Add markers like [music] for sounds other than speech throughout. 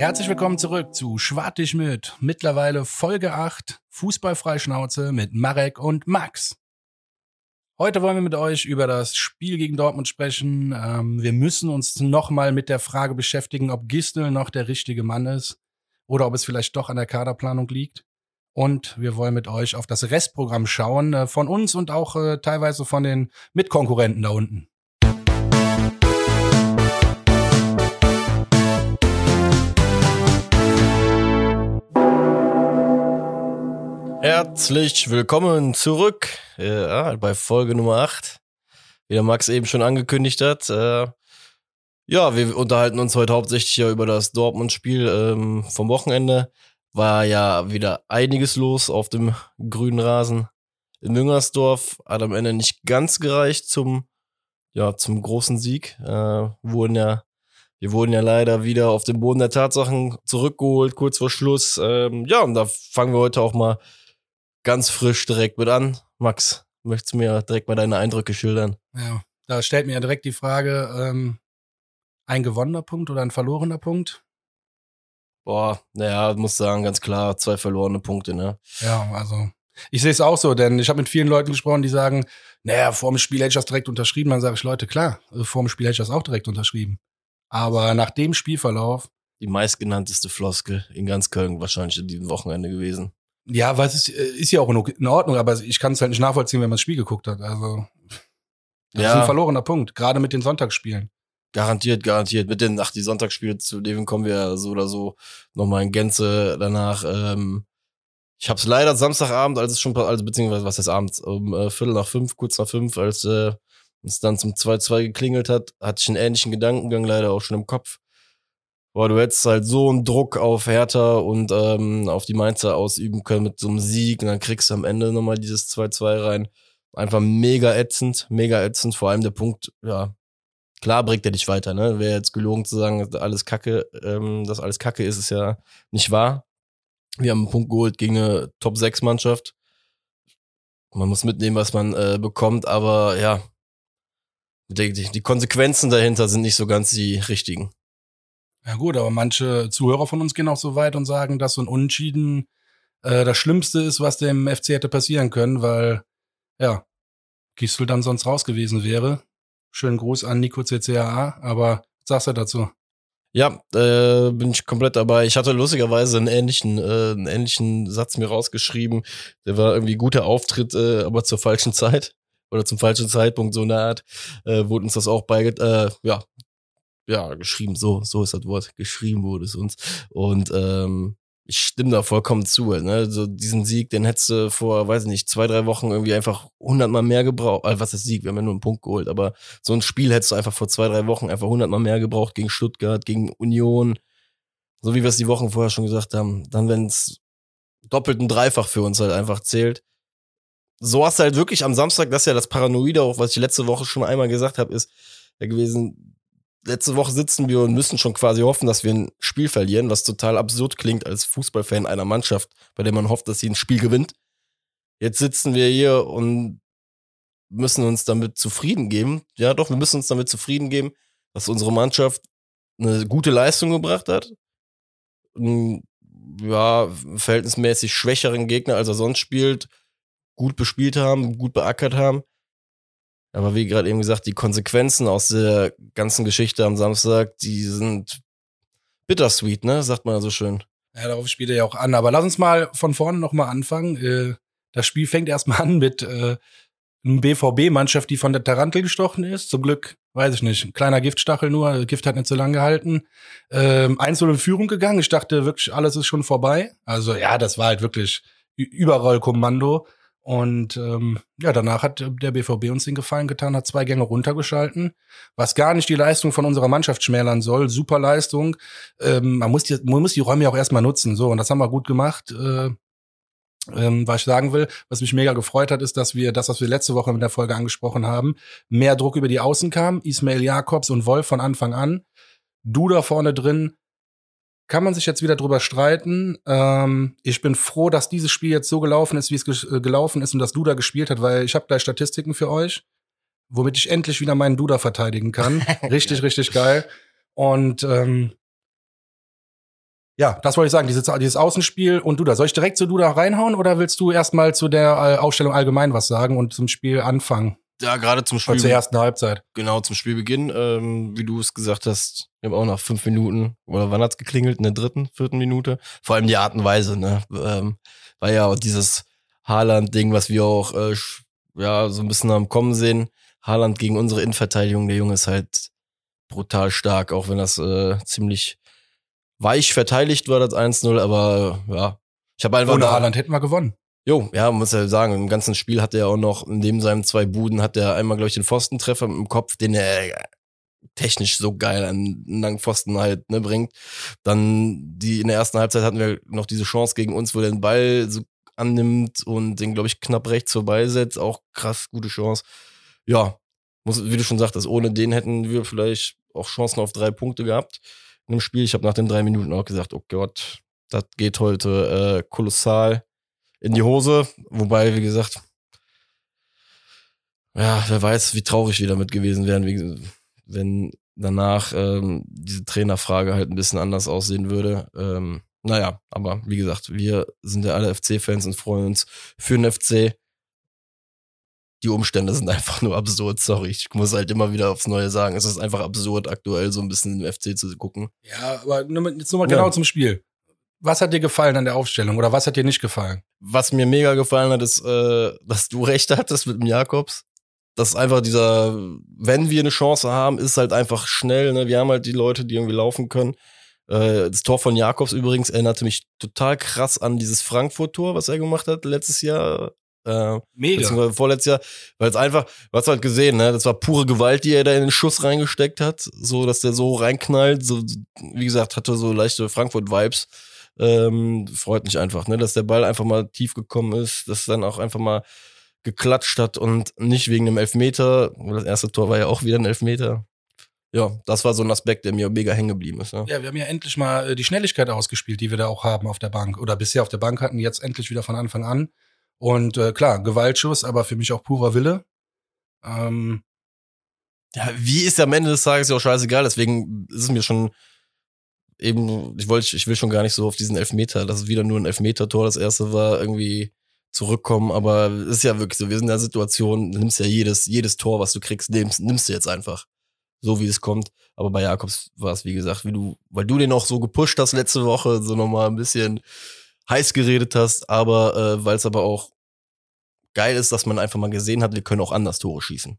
Herzlich willkommen zurück zu Schwartig mit. Mittlerweile Folge 8, Fußballfreischnauze mit Marek und Max. Heute wollen wir mit euch über das Spiel gegen Dortmund sprechen. Ähm, wir müssen uns nochmal mit der Frage beschäftigen, ob Gistel noch der richtige Mann ist oder ob es vielleicht doch an der Kaderplanung liegt. Und wir wollen mit euch auf das Restprogramm schauen, äh, von uns und auch äh, teilweise von den Mitkonkurrenten da unten. Herzlich willkommen zurück ja, bei Folge Nummer 8. Wie der Max eben schon angekündigt hat. Äh, ja, wir unterhalten uns heute hauptsächlich ja über das Dortmund-Spiel ähm, vom Wochenende. War ja wieder einiges los auf dem grünen Rasen in Müngersdorf. Hat am Ende nicht ganz gereicht zum, ja, zum großen Sieg. Äh, wurden ja wir wurden ja leider wieder auf den Boden der Tatsachen zurückgeholt, kurz vor Schluss. Ähm, ja, und da fangen wir heute auch mal ganz frisch direkt mit an. Max, möchtest du mir direkt mal deine Eindrücke schildern? Ja, da stellt mir ja direkt die Frage, ähm, ein gewonnener Punkt oder ein verlorener Punkt? Boah, naja, muss sagen, ganz klar, zwei verlorene Punkte, ne? Ja, also ich sehe es auch so, denn ich habe mit vielen Leuten gesprochen, die sagen, naja, vor dem Spiel hätte ich das direkt unterschrieben. Dann sage ich, Leute, klar, vor dem Spiel hätte ich das auch direkt unterschrieben. Aber nach dem Spielverlauf. Die meistgenannteste Floskel in ganz Köln wahrscheinlich in diesem Wochenende gewesen. Ja, was ist, äh, ist ja auch in Ordnung, aber ich kann es halt nicht nachvollziehen, wenn man das Spiel geguckt hat. Also, das ja. ist ein verlorener Punkt, gerade mit den Sonntagsspielen. Garantiert, garantiert. Mit den, ach, die Sonntagsspiele, zu denen kommen wir so oder so nochmal in Gänze danach. Ähm, ich habe es leider Samstagabend, als es schon, also beziehungsweise was heißt abends, um äh, Viertel nach fünf, kurz nach fünf, als äh, es dann zum 2-2 geklingelt hat, hatte ich einen ähnlichen Gedankengang leider auch schon im Kopf. Boah, du hättest halt so einen Druck auf Hertha und ähm, auf die Mainzer ausüben können mit so einem Sieg und dann kriegst du am Ende nochmal dieses 2-2 rein. Einfach mega ätzend, mega ätzend. Vor allem der Punkt, ja, klar bringt er dich weiter, ne? Wäre jetzt gelogen zu sagen, alles Kacke, ähm, dass alles Kacke ist, ist ja nicht wahr. Wir haben einen Punkt geholt gegen eine Top-6-Mannschaft. Man muss mitnehmen, was man äh, bekommt, aber ja, die, die Konsequenzen dahinter sind nicht so ganz die richtigen. Ja gut, aber manche Zuhörer von uns gehen auch so weit und sagen, dass so ein Unentschieden äh, das Schlimmste ist, was dem FC hätte passieren können, weil ja, Gistel dann sonst raus gewesen wäre. Schönen Gruß an Nico CCAA, aber was sagst du dazu? Ja, äh, bin ich komplett dabei. Ich hatte lustigerweise einen ähnlichen, äh, einen ähnlichen Satz mir rausgeschrieben. Der war irgendwie guter Auftritt, äh, aber zur falschen Zeit [laughs] oder zum falschen Zeitpunkt so eine Art. Äh, wurde uns das auch bei, äh, ja, ja, geschrieben, so, so ist das Wort, geschrieben wurde es uns. Und ähm, ich stimme da vollkommen zu. Ne? So diesen Sieg, den hättest du vor, weiß ich nicht, zwei, drei Wochen irgendwie einfach hundertmal mehr gebraucht. Also was ist Sieg? Wir haben ja nur einen Punkt geholt, aber so ein Spiel hättest du einfach vor zwei, drei Wochen einfach hundertmal mehr gebraucht gegen Stuttgart, gegen Union. So wie wir es die Wochen vorher schon gesagt haben. Dann, wenn es doppelt und dreifach für uns halt einfach zählt. So hast du halt wirklich am Samstag, das ist ja das Paranoide, auch was ich letzte Woche schon einmal gesagt habe, ist ja gewesen, letzte Woche sitzen wir und müssen schon quasi hoffen, dass wir ein Spiel verlieren, was total absurd klingt als Fußballfan einer Mannschaft, bei der man hofft, dass sie ein Spiel gewinnt. Jetzt sitzen wir hier und müssen uns damit zufrieden geben. Ja, doch, wir müssen uns damit zufrieden geben, dass unsere Mannschaft eine gute Leistung gebracht hat. Einen, ja, verhältnismäßig schwächeren Gegner, als er sonst spielt, gut bespielt haben, gut beackert haben. Aber wie gerade eben gesagt, die Konsequenzen aus der ganzen Geschichte am Samstag, die sind bittersweet, ne? Sagt man so schön. Ja, darauf spielt er ja auch an. Aber lass uns mal von vorne nochmal anfangen. Äh, das Spiel fängt erstmal an mit äh, einer BVB-Mannschaft, die von der Tarantel gestochen ist. Zum Glück, weiß ich nicht, ein kleiner Giftstachel nur. Gift hat nicht so lange gehalten. Ähm, 1 in Führung gegangen. Ich dachte wirklich, alles ist schon vorbei. Also ja, das war halt wirklich überall Kommando. Und ähm, ja, danach hat der BVB uns den Gefallen getan, hat zwei Gänge runtergeschalten, was gar nicht die Leistung von unserer Mannschaft schmälern soll. Super Leistung. Ähm, man, muss die, man muss die Räume ja auch erstmal nutzen. So, und das haben wir gut gemacht. Äh, ähm, was ich sagen will, was mich mega gefreut hat, ist, dass wir das, was wir letzte Woche in der Folge angesprochen haben, mehr Druck über die Außen kam. Ismail Jakobs und Wolf von Anfang an. Du da vorne drin, kann man sich jetzt wieder drüber streiten. Ähm, ich bin froh, dass dieses Spiel jetzt so gelaufen ist, wie es ge äh, gelaufen ist und dass Duda gespielt hat, weil ich habe gleich Statistiken für euch, womit ich endlich wieder meinen Duda verteidigen kann. [laughs] Richtig, richtig geil. Und ähm, ja, das wollte ich sagen, dieses, dieses Außenspiel und Duda. Soll ich direkt zu Duda reinhauen oder willst du erstmal zu der äh, Aufstellung allgemein was sagen und zum Spiel anfangen? Ja, gerade zum Oder Spiel. zur ersten Halbzeit. Genau, zum Spielbeginn, ähm, wie du es gesagt hast, wir haben auch nach fünf Minuten, oder wann hat's geklingelt? In der dritten, vierten Minute? Vor allem die Art und Weise, ne? Ähm, war ja auch dieses Haaland-Ding, was wir auch äh, ja so ein bisschen am Kommen sehen. Haaland gegen unsere Innenverteidigung, der Junge ist halt brutal stark, auch wenn das äh, ziemlich weich verteidigt war, das 1-0, aber ja. Ich habe einfach Ohne Haaland hätten wir gewonnen. Jo, ja, muss ja sagen, im ganzen Spiel hat er auch noch, neben seinen zwei Buden, hat er einmal, glaube ich, den Pfostentreffer dem Kopf, den er technisch so geil an langen Pfosten halt ne, bringt. Dann die in der ersten Halbzeit hatten wir noch diese Chance gegen uns, wo er den Ball so annimmt und den, glaube ich, knapp rechts vorbeisetzt. Auch krass, gute Chance. Ja, muss, wie du schon sagtest, ohne den hätten wir vielleicht auch Chancen auf drei Punkte gehabt in dem Spiel. Ich habe nach den drei Minuten auch gesagt, oh Gott, das geht heute äh, kolossal in die Hose. Wobei, wie gesagt, ja, wer weiß, wie traurig wir damit gewesen wären, wenn danach ähm, diese Trainerfrage halt ein bisschen anders aussehen würde. Ähm, naja, aber wie gesagt, wir sind ja alle FC-Fans und freuen uns für den FC. Die Umstände sind einfach nur absurd, sorry. Ich muss halt immer wieder aufs Neue sagen. Es ist einfach absurd, aktuell so ein bisschen im FC zu gucken. Ja, aber jetzt nochmal Ja. genau zum Spiel. Was hat dir gefallen an der Aufstellung oder was hat dir nicht gefallen? Was mir mega gefallen hat, ist, äh, dass du [laughs] recht hattest mit dem Jakobs. Das ist einfach dieser, wenn wir eine Chance haben, ist halt einfach schnell. Ne? Wir haben halt die Leute, die irgendwie laufen können. Äh, das Tor von Jakobs übrigens erinnerte mich total krass an dieses Frankfurt-Tor, was er gemacht hat letztes Jahr. Äh, Mega. vorletztes Jahr, weil es einfach, du hast halt gesehen, ne, das war pure Gewalt, die er da in den Schuss reingesteckt hat, so, dass der so reinknallt, so, wie gesagt, hatte so leichte Frankfurt-Vibes, ähm, freut mich einfach, ne, dass der Ball einfach mal tief gekommen ist, dass dann auch einfach mal geklatscht hat und nicht wegen dem Elfmeter, das erste Tor war ja auch wieder ein Elfmeter. Ja, das war so ein Aspekt, der mir mega hängen geblieben ist, ne? Ja, wir haben ja endlich mal äh, die Schnelligkeit ausgespielt, die wir da auch haben auf der Bank oder bisher auf der Bank hatten, jetzt endlich wieder von Anfang an. Und äh, klar, Gewaltschuss, aber für mich auch purer Wille. Ähm, Ja, wie ist am Ende des Tages ja auch scheißegal, deswegen ist es mir schon eben, ich wollte, ich will schon gar nicht so auf diesen Elfmeter, dass es wieder nur ein Elfmeter-Tor das erste war, irgendwie zurückkommen, aber es ist ja wirklich so, wir sind in der Situation, nimmst ja jedes, jedes Tor, was du kriegst, nimmst, nimmst du jetzt einfach. So wie es kommt. Aber bei Jakobs war es, wie gesagt, wie du, weil du den auch so gepusht hast letzte Woche, so nochmal ein bisschen heiß geredet hast, aber äh, weil es aber auch geil ist, dass man einfach mal gesehen hat, wir können auch anders Tore schießen.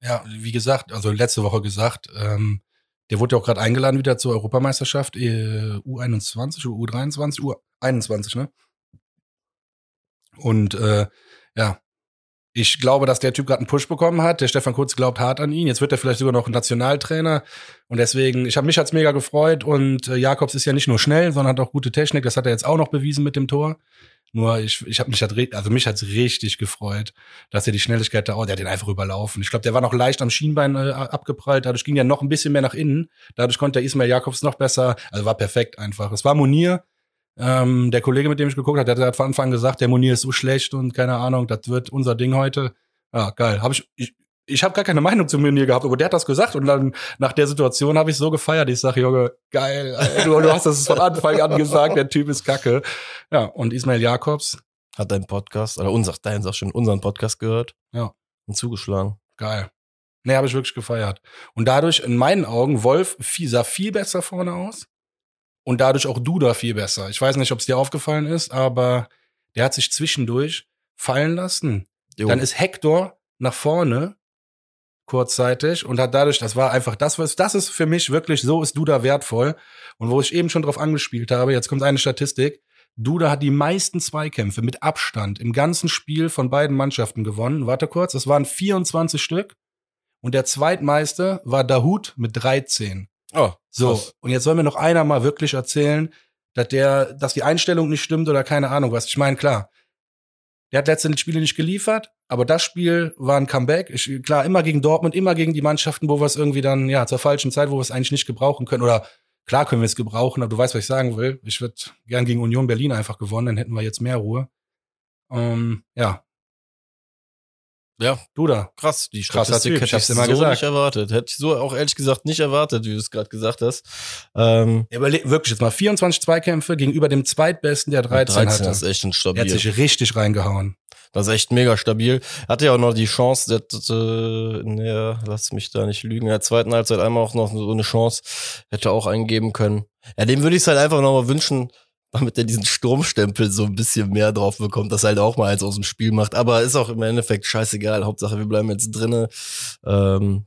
ja, wie gesagt, also letzte Woche gesagt, ähm, der wurde ja auch gerade eingeladen wieder zur Europameisterschaft, äh, U21 oder U23, U21, ne? Und äh, ja, ich glaube, dass der Typ gerade einen Push bekommen hat. Der Stefan Kurz glaubt hart an ihn. Jetzt wird er vielleicht sogar noch Nationaltrainer. Und deswegen, ich habe mich hat's mega gefreut. Und äh, Jakobs ist ja nicht nur schnell, sondern hat auch gute Technik. Das hat er jetzt auch noch bewiesen mit dem Tor. Nur ich, ich habe mich hat, also mich hat's richtig gefreut, dass er die Schnelligkeit da, oh, der hat den einfach überlaufen. Ich glaube, der war noch leicht am Schienbein äh, abgeprallt. Dadurch ging er noch ein bisschen mehr nach innen. Dadurch konnte der Ismail Jakobs noch besser. Also war perfekt einfach. Es war Munir. Ähm, der Kollege, mit dem ich geguckt habe, der hat von Anfang an gesagt, der Munir ist so schlecht und keine Ahnung, das wird unser Ding heute. Ja, geil. Hab ich, ich, ich habe gar keine Meinung zu Munir gehabt, aber der hat das gesagt und dann nach der Situation habe ich so gefeiert. Ich sage, Junge, geil, du, du hast das von Anfang an gesagt, der Typ ist kacke. Ja, und Ismail Jakobs, Hat dein Podcast, oder unser, dein sag schon, unseren Podcast gehört. Ja. Und zugeschlagen. geil. Nee, habe ich wirklich gefeiert. Und dadurch, in meinen Augen, Wolf sah viel besser vorne aus. Und dadurch auch Duda viel besser. Ich weiß nicht, ob es dir aufgefallen ist, aber der hat sich zwischendurch fallen lassen. Jo. Dann ist Hector nach vorne kurzzeitig und hat dadurch, das war einfach das, was, das ist für mich wirklich, so ist Duda wertvoll. Und wo ich eben schon drauf angespielt habe, jetzt kommt eine Statistik. Duda hat die meisten Zweikämpfe mit Abstand im ganzen Spiel von beiden Mannschaften gewonnen. Warte kurz, das waren 24 Stück. Und der zweitmeiste war Dahut mit 13. oh, So, krass. und jetzt soll mir noch einer mal wirklich erzählen, dass der, dass die Einstellung nicht stimmt oder keine Ahnung was. Ich meine, klar, der hat letztendlich Spiele nicht geliefert, aber das Spiel war ein Comeback. Ich, klar, immer gegen Dortmund, immer gegen die Mannschaften, wo wir es irgendwie dann, ja, zur falschen Zeit, wo wir es eigentlich nicht gebrauchen können. Oder klar können wir es gebrauchen, aber du weißt, was ich sagen will. Ich würde gern gegen Union Berlin einfach gewonnen, dann hätten wir jetzt mehr Ruhe. Ähm, ja, Ja, Duda. krass. Die Krasser Statistik hätte ich immer so gesagt. nicht erwartet. Hätte ich so auch ehrlich gesagt nicht erwartet, wie du es gerade gesagt hast. Ähm, Überle wirklich jetzt mal 24 Zweikämpfe gegenüber dem zweitbesten, der 13, 13 hatte. ist echt ein stabil. hat sich richtig reingehauen. Das ist echt mega stabil. Hatte ja auch noch die Chance, der, äh, der, lass mich da nicht lügen, in der zweiten Halbzeit einmal auch noch so eine Chance, hätte auch eingeben können. Ja, dem würde ich es halt einfach nochmal wünschen, damit er diesen Sturmstempel so ein bisschen mehr drauf bekommt, dass er halt auch mal eins aus dem Spiel macht. Aber ist auch im Endeffekt scheißegal. Hauptsache, wir bleiben jetzt drinne. Ähm,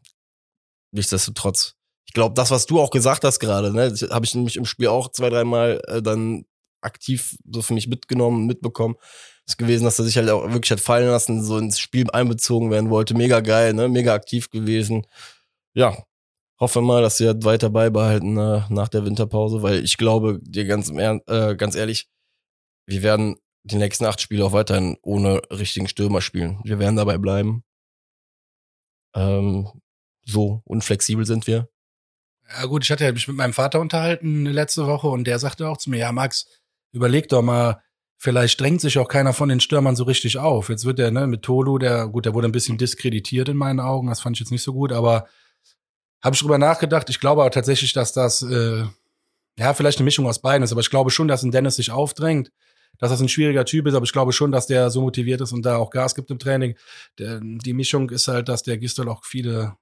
nichtsdestotrotz. Ich glaube, das, was du auch gesagt hast gerade, ne, habe ich nämlich im Spiel auch zwei, dreimal äh, dann aktiv so für mich mitgenommen, mitbekommen ist gewesen, dass er sich halt auch wirklich hat fallen lassen, so ins Spiel einbezogen werden wollte. Mega geil, ne? Mega aktiv gewesen. Ja, hoffe mal, dass sie halt weiter beibehalten äh, nach der Winterpause, weil ich glaube, dir ganz, äh, ganz ehrlich, wir werden die nächsten acht Spiele auch weiterhin ohne richtigen Stürmer spielen. Wir werden dabei bleiben. Ähm, so unflexibel sind wir. Ja gut, ich hatte mich mit meinem Vater unterhalten letzte Woche und der sagte auch zu mir, ja Max, überleg doch mal, vielleicht drängt sich auch keiner von den Stürmern so richtig auf. Jetzt wird der, ne, mit Tolu, der, gut, der wurde ein bisschen diskreditiert in meinen Augen, das fand ich jetzt nicht so gut, aber habe ich drüber nachgedacht. Ich glaube aber tatsächlich, dass das, äh, ja, vielleicht eine Mischung aus beiden ist, aber ich glaube schon, dass ein Dennis sich aufdrängt, dass das ein schwieriger Typ ist, aber ich glaube schon, dass der so motiviert ist und da auch Gas gibt im Training. Der, die Mischung ist halt, dass der Gistel auch viele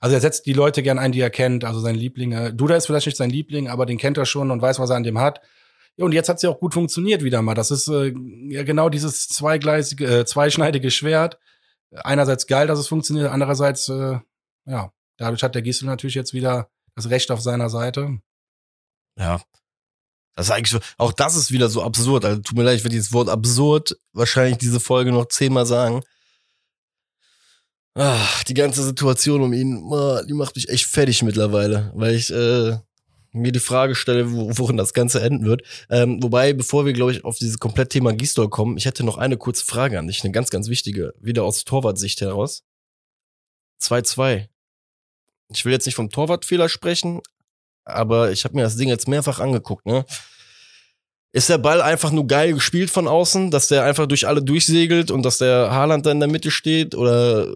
also er setzt die Leute gern ein, die er kennt, also sein Liebling. äh, Duda ist vielleicht nicht sein Liebling, aber den kennt er schon und weiß, was er an dem hat. Ja, und jetzt hat sie auch gut funktioniert wieder mal. Das ist äh, ja genau dieses zweigleisige, äh, zweischneidige Schwert. Einerseits geil, dass es funktioniert, andererseits, äh, ja, dadurch hat der Gistel natürlich jetzt wieder das Recht auf seiner Seite. Ja. Das ist eigentlich so, auch das ist wieder so absurd. Also tut mir leid, ich werde dieses Wort absurd wahrscheinlich diese Folge noch zehnmal sagen. Ah, die ganze Situation um ihn, ah, die macht mich echt fertig mittlerweile, weil ich äh, mir die Frage stelle, wo, worin das Ganze enden wird. Ähm, wobei, bevor wir, glaube ich, auf dieses komplette Thema Gistol kommen, ich hätte noch eine kurze Frage an dich, eine ganz, ganz wichtige, wieder aus Torwartsicht heraus. 2-2. Ich will jetzt nicht vom Torwartfehler sprechen, aber ich habe mir das Ding jetzt mehrfach angeguckt, ne? Ist der Ball einfach nur geil gespielt von außen, dass der einfach durch alle durchsegelt und dass der Haaland da in der Mitte steht? Oder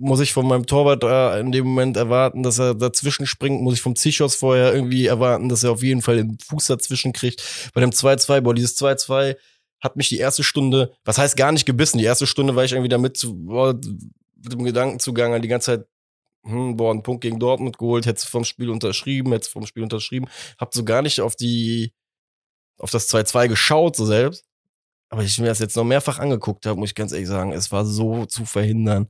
muss ich von meinem Torwart da in dem Moment erwarten, dass er dazwischen springt? Muss ich vom Zichos vorher irgendwie erwarten, dass er auf jeden Fall den Fuß dazwischen kriegt? Bei dem 2-2, boah, dieses 2-2 hat mich die erste Stunde, was heißt gar nicht gebissen, die erste Stunde war ich irgendwie damit zu, boah, mit dem Gedankenzugang die ganze Zeit, hm, boah, einen Punkt gegen Dortmund geholt, hätte vom Spiel unterschrieben, hätte vom Spiel unterschrieben, hab so gar nicht auf die, auf das 2-2 geschaut, so selbst. Aber ich mir das jetzt noch mehrfach angeguckt habe, muss ich ganz ehrlich sagen, es war so zu verhindern.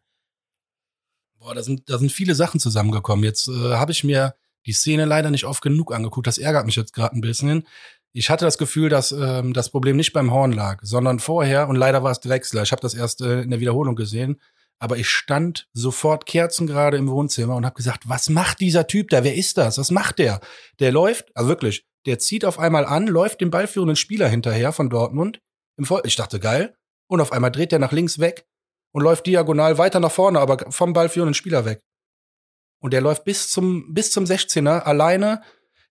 Boah, da sind, da sind viele Sachen zusammengekommen. Jetzt äh, habe ich mir die Szene leider nicht oft genug angeguckt. Das ärgert mich jetzt gerade ein bisschen. Ich hatte das Gefühl, dass ähm, das Problem nicht beim Horn lag, sondern vorher, und leider war es Drexler. Ich habe das erst äh, in der Wiederholung gesehen. Aber ich stand sofort kerzengerade im Wohnzimmer und habe gesagt, was macht dieser Typ da? Wer ist das? Was macht der? Der läuft, also wirklich, der zieht auf einmal an, läuft dem ballführenden Spieler hinterher von Dortmund. Ich dachte, geil. Und auf einmal dreht der nach links weg und läuft diagonal weiter nach vorne, aber vom ballführenden Spieler weg. Und der läuft bis zum, bis zum 16er alleine.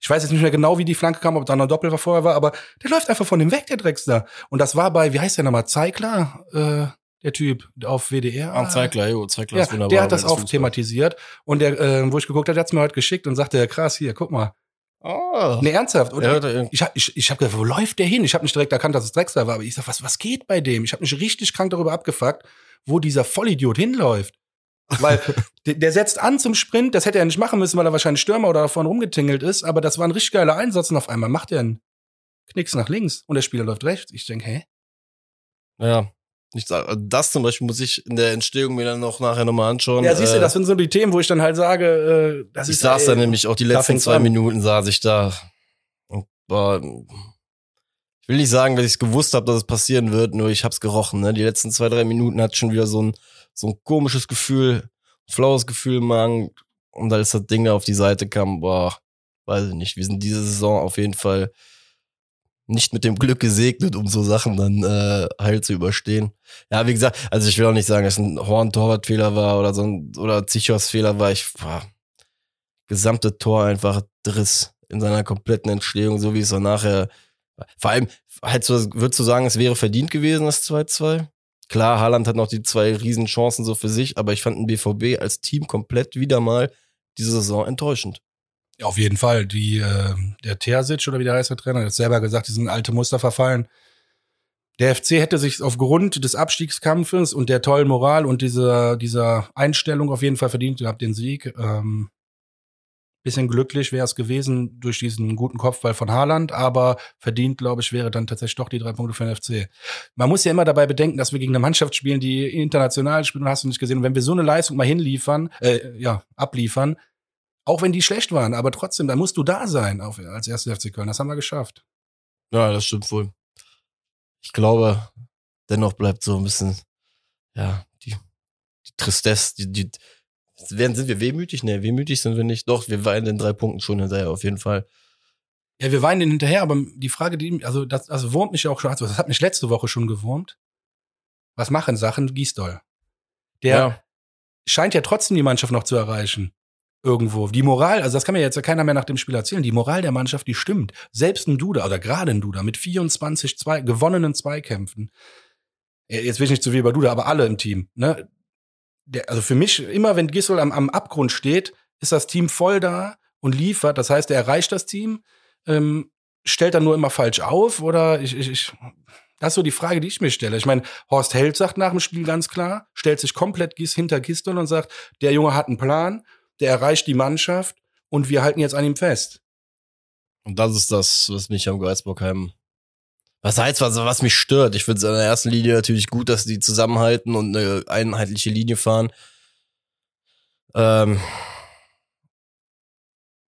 Ich weiß jetzt nicht mehr genau, wie die Flanke kam, ob da noch Doppel vorher war, aber der läuft einfach von dem weg, der Drecksler. Und das war bei, wie heißt der nochmal, Zeigler, äh, der Typ auf WDR. Ah, Zeigler, jo, Zeigler Ja, ist wunderbar. der hat das wenn auch thematisiert. Und der, äh, wo ich geguckt habe, der hat's mir heute geschickt und sagte, krass, hier, guck mal. Ah. Nee, ernsthaft. Und Ja, ich hab, ich, ich hab gedacht, wo läuft der hin? Ich habe nicht direkt erkannt, dass es Drexler war, aber ich sag, was, was geht bei dem? Ich habe mich richtig krank darüber abgefuckt, wo dieser Vollidiot hinläuft. Weil [laughs] der, der setzt an zum Sprint, das hätte er nicht machen müssen, weil er wahrscheinlich Stürmer oder davon rumgetingelt ist, aber das war ein richtig geiler Einsatz und auf einmal macht er einen Knicks nach links und der Spieler läuft rechts. Ich denk, hä? Ja. Ich sag, also das zum Beispiel muss ich in der Entstehung mir dann noch nachher nochmal anschauen. Ja, siehst du, Äh, das sind so die Themen, wo ich dann halt sage, äh, das Ich ist saß äh, da nämlich auch die letzten zwei an. Minuten saß ich da und war, ich will nicht sagen, dass ich es gewusst habe, dass es passieren wird, nur ich hab's gerochen. Ne? Die letzten zwei, drei Minuten hat schon wieder so ein, so ein komisches Gefühl, flaues Gefühl im Magen. Und als das Ding da auf die Seite kam, boah, weiß ich nicht, wir sind diese Saison auf jeden Fall nicht mit dem Glück gesegnet, um so Sachen dann äh, heil zu überstehen. Ja, wie gesagt, also ich will auch nicht sagen, dass ein Horn-Torwart-Fehler war oder so ein oder Zichos-Fehler war. Ich war gesamte Tor einfach Driss in seiner kompletten Entstehung, so wie es dann nachher. Vor allem, halt würdest du sagen, es wäre verdient gewesen, das 2-2? Klar, Haaland hat noch die zwei Riesenchancen so für sich, aber ich fand den BVB als Team komplett wieder mal diese Saison enttäuschend. Ja, auf jeden Fall. Die, äh, der Terzic oder wie der heißt der Trainer, hat selber gesagt, die sind alte Muster verfallen. Der FC hätte sich aufgrund des Abstiegskampfes und der tollen Moral und dieser, dieser Einstellung auf jeden Fall verdient gehabt, den Sieg. Ähm, bisschen glücklich wäre es gewesen durch diesen guten Kopfball von Haaland, aber verdient, glaube ich, wäre dann tatsächlich doch die drei Punkte für den FC. Man muss ja immer dabei bedenken, dass wir gegen eine Mannschaft spielen, die international spielt, und hast du nicht gesehen. Und wenn wir so eine Leistung mal hinliefern, äh, ja, abliefern, auch wenn die schlecht waren, aber trotzdem, dann musst du da sein auf, als erster FC Köln. Das haben wir geschafft. Ja, das stimmt wohl. Ich glaube, dennoch bleibt so ein bisschen, ja, die, die Tristesse, die, die, werden, sind wir wehmütig? Nee, wehmütig sind wir nicht. Doch, wir weinen den drei Punkten schon hinterher, auf jeden Fall. Ja, wir weinen den hinterher, aber die Frage, die, also das, also wurmt mich auch schon, also das hat mich letzte Woche schon gewurmt. Was machen Sachen Gisdol? Der ja. scheint ja trotzdem die Mannschaft noch zu erreichen irgendwo. Die Moral, also das kann mir jetzt ja keiner mehr nach dem Spiel erzählen. Die Moral der Mannschaft, die stimmt. Selbst ein Duda oder gerade ein Duda mit 24 zwei, gewonnenen Zweikämpfen. Jetzt will ich nicht zu viel über Duda, aber alle im Team. Ne? Der, also für mich, immer wenn Gisol am, am Abgrund steht, ist das Team voll da und liefert. Das heißt, er erreicht das Team, ähm, stellt dann nur immer falsch auf oder ich, ich, ich das ist so die Frage, die ich mir stelle. Ich meine, Horst Held sagt nach dem Spiel ganz klar, stellt sich komplett hinter Gistol und sagt, der Junge hat einen Plan der erreicht die Mannschaft und wir halten jetzt an ihm fest. Und das ist das, was mich am Geisbockheim was heißt, was, was mich stört. Ich finde es in der ersten Linie natürlich gut, dass die zusammenhalten und eine einheitliche Linie fahren. Ähm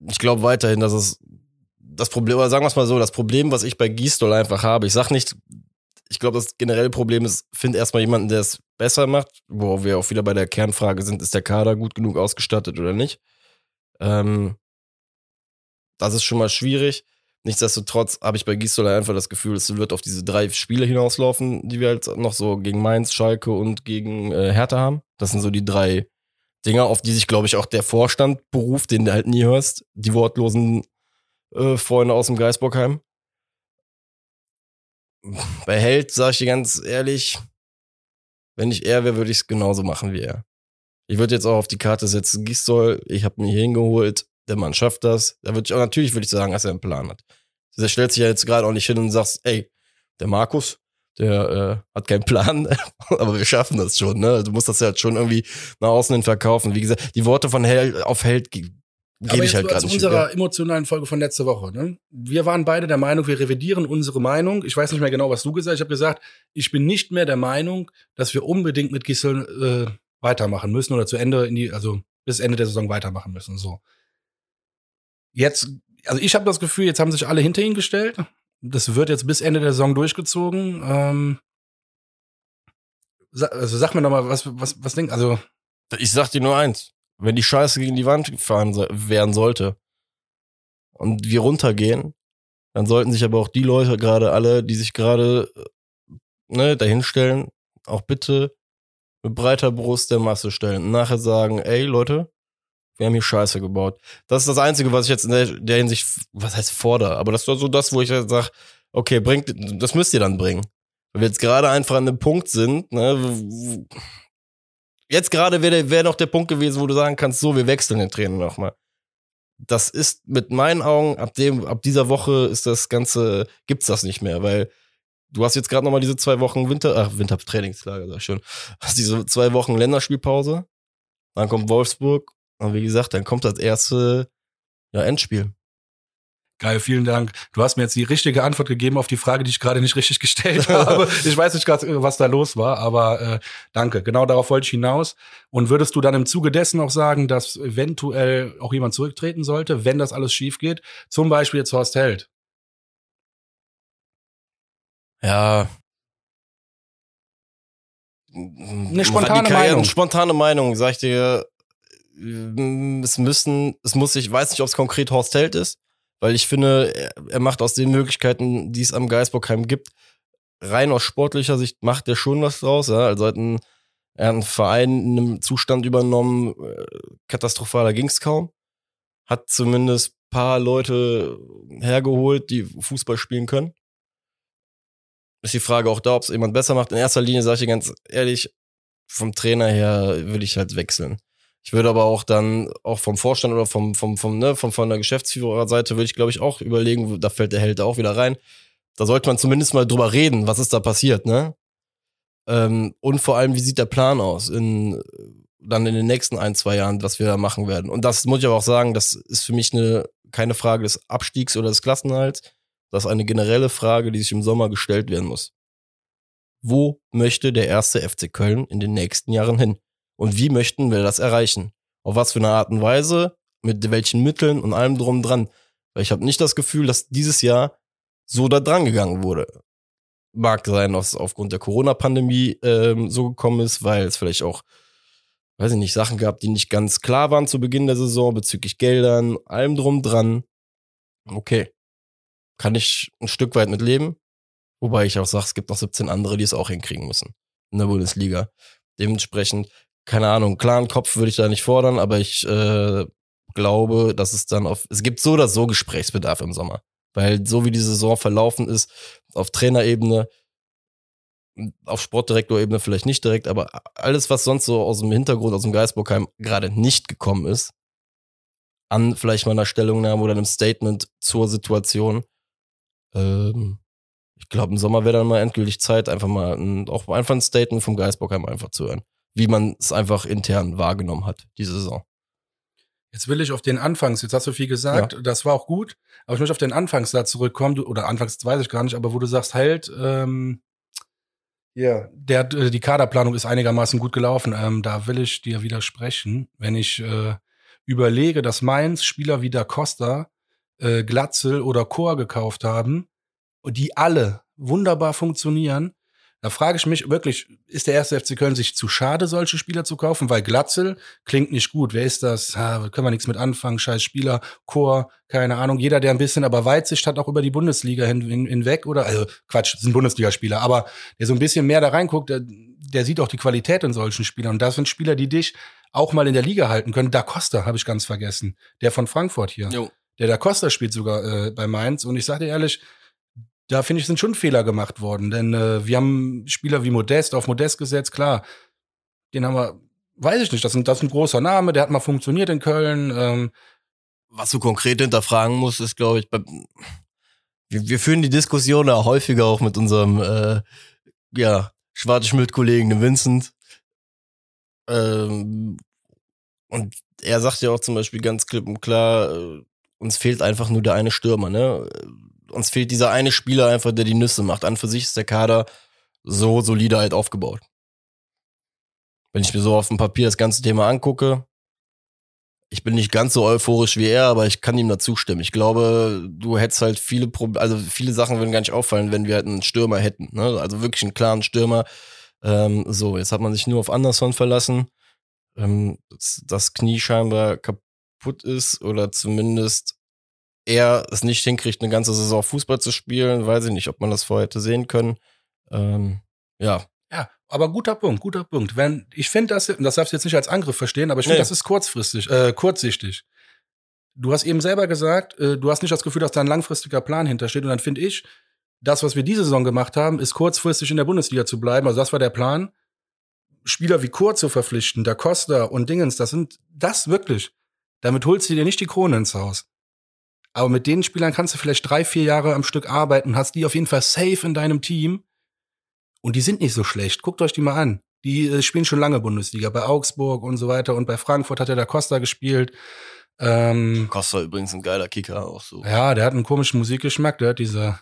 ich glaube weiterhin, dass es das Problem, oder sagen wir es mal so, das Problem, was ich bei Gistol einfach habe, ich sag nicht, ich glaube, das generelle Problem ist, find erstmal jemanden, der es besser macht, wo wir auch wieder bei der Kernfrage sind, ist der Kader gut genug ausgestattet oder nicht? Ähm, das ist schon mal schwierig. Nichtsdestotrotz habe ich bei Gisdol einfach das Gefühl, es wird auf diese drei Spiele hinauslaufen, die wir halt noch so gegen Mainz, Schalke und gegen äh, Hertha haben. Das sind so die drei Dinger, auf die sich, glaube ich, auch der Vorstand beruft, den du halt nie hörst. Die wortlosen äh, Freunde aus dem Geisbockheim bei Held sage ich dir ganz ehrlich, wenn ich er wäre, würde ich es genauso machen wie er. Ich würde jetzt auch auf die Karte setzen, Gisdol, ich habe hier hingeholt, der Mann schafft das. Da würde ich auch natürlich würde ich sagen, dass er einen Plan hat. Der stellt sich ja jetzt gerade auch nicht hin und sagt, ey, der Markus, der äh, hat keinen Plan, [laughs] aber wir schaffen das schon, ne? Du musst das ja halt schon irgendwie nach außen hin verkaufen. Wie gesagt, die Worte von Held auf Held Gebe ich halt gerade nicht. unserer wieder. emotionalen Folge von letzter Woche. Ne? Wir waren beide der Meinung, wir revidieren unsere Meinung. Ich weiß nicht mehr genau, was du gesagt hast. Ich habe gesagt, ich bin nicht mehr der Meinung, dass wir unbedingt mit Gissel äh, weitermachen müssen oder zu Ende in die, also bis Ende der Saison weitermachen müssen. So. Jetzt, also ich habe das Gefühl, jetzt haben sich alle hinter ihn gestellt. Das wird jetzt bis Ende der Saison durchgezogen. Ähm, also sag mir noch mal, was, was, was denkst Also ich sag dir nur eins wenn die Scheiße gegen die Wand gefahren so, werden sollte und wir runtergehen, dann sollten sich aber auch die Leute gerade alle, die sich gerade ne, dahinstellen, auch bitte mit breiter Brust der Masse stellen und nachher sagen, ey Leute, wir haben hier Scheiße gebaut. Das ist das Einzige, was ich jetzt in der, der Hinsicht, was heißt fordere, aber das war so das, wo ich jetzt sage, okay, bringt, das müsst ihr dann bringen. Weil wir jetzt gerade einfach an einem Punkt sind, ne, Jetzt gerade wäre wär noch der Punkt gewesen, wo du sagen kannst, so, wir wechseln den Trainer nochmal. Das ist mit meinen Augen, ab dem, ab dieser Woche ist das Ganze, gibt's das nicht mehr, weil du hast jetzt gerade nochmal diese zwei Wochen Winter, ach, Wintertrainingslager, sag ich schon. Hast diese zwei Wochen Länderspielpause, dann kommt Wolfsburg und wie gesagt, dann kommt das erste, ja, Endspiel. Geil, vielen Dank. Du hast mir jetzt die richtige Antwort gegeben auf die Frage, die ich gerade nicht richtig gestellt [laughs] habe. Ich weiß nicht gerade, was da los war, aber äh, danke. Genau darauf wollte ich hinaus. Und würdest du dann im Zuge dessen auch sagen, dass eventuell auch jemand zurücktreten sollte, wenn das alles schief geht? Zum Beispiel jetzt Horst Held. Ja. Eine spontane Meinung. Spontane Meinung, sag ich dir. Es müssen, es muss, ich weiß nicht, ob es konkret Horst Held ist weil ich finde, er macht aus den Möglichkeiten, die es am Geisbockheim gibt, rein aus sportlicher Sicht macht er schon was draus. Ja? Also hat ein, er hat einen Verein in einem Zustand übernommen, äh, katastrophaler ging es kaum. Hat zumindest paar Leute hergeholt, die Fußball spielen können. ist die Frage auch da, ob es jemand besser macht. In erster Linie sage ich dir ganz ehrlich, vom Trainer her will ich halt wechseln. Ich würde aber auch dann, auch vom Vorstand oder vom, vom, vom, ne, von, von der Geschäftsführerseite würde ich, glaube ich, auch überlegen, da fällt der Held auch wieder rein. Da sollte man zumindest mal drüber reden, was ist da passiert, ne? Ähm, und vor allem, wie sieht der Plan aus in, dann in den nächsten ein, zwei Jahren, was wir da machen werden. Und das muss ich aber auch sagen, das ist für mich eine, keine Frage des Abstiegs oder des Klassenhalts. Das ist eine generelle Frage, die sich im Sommer gestellt werden muss. Wo möchte der erste FC Köln in den nächsten Jahren hin? Und wie möchten wir das erreichen? Auf was für eine Art und Weise? Mit welchen Mitteln und allem drum dran? Weil ich habe nicht das Gefühl, dass dieses Jahr so da dran gegangen wurde. Mag sein, dass es aufgrund der Corona-Pandemie ähm, so gekommen ist, weil es vielleicht auch, weiß ich nicht, Sachen gab, die nicht ganz klar waren zu Beginn der Saison bezüglich Geldern, allem drum dran. Okay. Kann ich ein Stück weit mit leben. Wobei ich auch sage, es gibt noch 17 andere, die es auch hinkriegen müssen in der Bundesliga. Dementsprechend, keine Ahnung, klaren Kopf würde ich da nicht fordern, aber ich äh, glaube, dass es dann auf, es gibt so oder so Gesprächsbedarf im Sommer. Weil so wie die Saison verlaufen ist, auf Trainerebene, auf Sportdirektorebene vielleicht nicht direkt, aber alles, was sonst so aus dem Hintergrund, aus dem Geisburgheim gerade nicht gekommen ist, an vielleicht mal einer Stellungnahme oder einem Statement zur Situation, ähm, ich glaube, im Sommer wäre dann mal endgültig Zeit, einfach mal ein, auch einfach ein Statement vom Geisbockheim einfach zu hören. Wie man es einfach intern wahrgenommen hat, diese Saison. Jetzt will ich auf den Anfangs, jetzt hast du viel gesagt, ja. das war auch gut, aber ich möchte auf den Anfangssatz zurückkommen, du, oder Anfangs weiß ich gar nicht, aber wo du sagst, halt, ähm, ja, der, äh, die Kaderplanung ist einigermaßen gut gelaufen. Ähm, da will ich dir widersprechen, wenn ich äh, überlege, dass Mainz Spieler wie Da Costa, äh, Glatzel oder Chor gekauft haben, die alle wunderbar funktionieren, da frage ich mich wirklich, ist der erste FC Köln sich zu schade, solche Spieler zu kaufen? Weil Glatzel klingt nicht gut. Wer ist das? Ha, können wir nichts mit anfangen. Scheiß Spieler, Chor, keine Ahnung. Jeder, der ein bisschen aber Weitsicht hat, auch über die Bundesliga hin, hin, hinweg, oder? Also Quatsch, sind Bundesligaspieler. Aber der so ein bisschen mehr da reinguckt, der, der sieht auch die Qualität in solchen Spielern. Und das sind Spieler, die dich auch mal in der Liga halten können. Da Costa habe ich ganz vergessen. Der von Frankfurt hier. Jo. Der Da Costa spielt sogar äh, bei Mainz. Und ich sage dir ehrlich, da finde ich, sind schon Fehler gemacht worden. Denn äh, wir haben Spieler wie Modest auf Modest gesetzt, klar. Den haben wir, weiß ich nicht, das ist, das ist ein großer Name, der hat mal funktioniert in Köln. Ähm, Was du konkret hinterfragen musst, ist, glaube ich, bei, wir, wir führen die Diskussion ja häufiger auch mit unserem äh, ja, Schwarze-Schmidt-Kollegen, dem Vincent. Ähm, und er sagt ja auch zum Beispiel ganz klipp und klar, äh, uns fehlt einfach nur der eine Stürmer, ne? Uns fehlt dieser eine Spieler einfach, der die Nüsse macht. An für sich ist der Kader so solide halt aufgebaut. Wenn ich mir so auf dem Papier das ganze Thema angucke, ich bin nicht ganz so euphorisch wie er, aber ich kann ihm dazu stimmen. Ich glaube, du hättest halt viele Probleme, also viele Sachen würden gar nicht auffallen, wenn wir halt einen Stürmer hätten. Ne? Also wirklich einen klaren Stürmer. Ähm, so, jetzt hat man sich nur auf Anderson verlassen. Ähm, das Knie scheinbar kaputt ist oder zumindest er es nicht hinkriegt, eine ganze Saison Fußball zu spielen, weiß ich nicht, ob man das vorher hätte sehen können. Ähm, ja. Ja, aber guter Punkt, guter Punkt. Wenn ich finde das, das darfst du jetzt nicht als Angriff verstehen, aber ich finde, nee. das ist kurzfristig, äh, kurzsichtig. Du hast eben selber gesagt, äh, du hast nicht das Gefühl, dass da ein langfristiger Plan hintersteht. Und dann finde ich, das, was wir diese Saison gemacht haben, ist kurzfristig in der Bundesliga zu bleiben. Also das war der Plan. Spieler wie Kur zu verpflichten, Da Costa und Dingens, das sind das wirklich. Damit holst du dir nicht die Krone ins Haus. Aber mit den Spielern kannst du vielleicht drei, vier Jahre am Stück arbeiten, hast die auf jeden Fall safe in deinem Team. Und die sind nicht so schlecht. Guckt euch die mal an. Die äh, spielen schon lange Bundesliga, bei Augsburg und so weiter. Und bei Frankfurt hat er da Costa gespielt. Ähm, Costa übrigens ein geiler Kicker auch so. Ja, der hat einen komischen Musikgeschmack. Der hat diese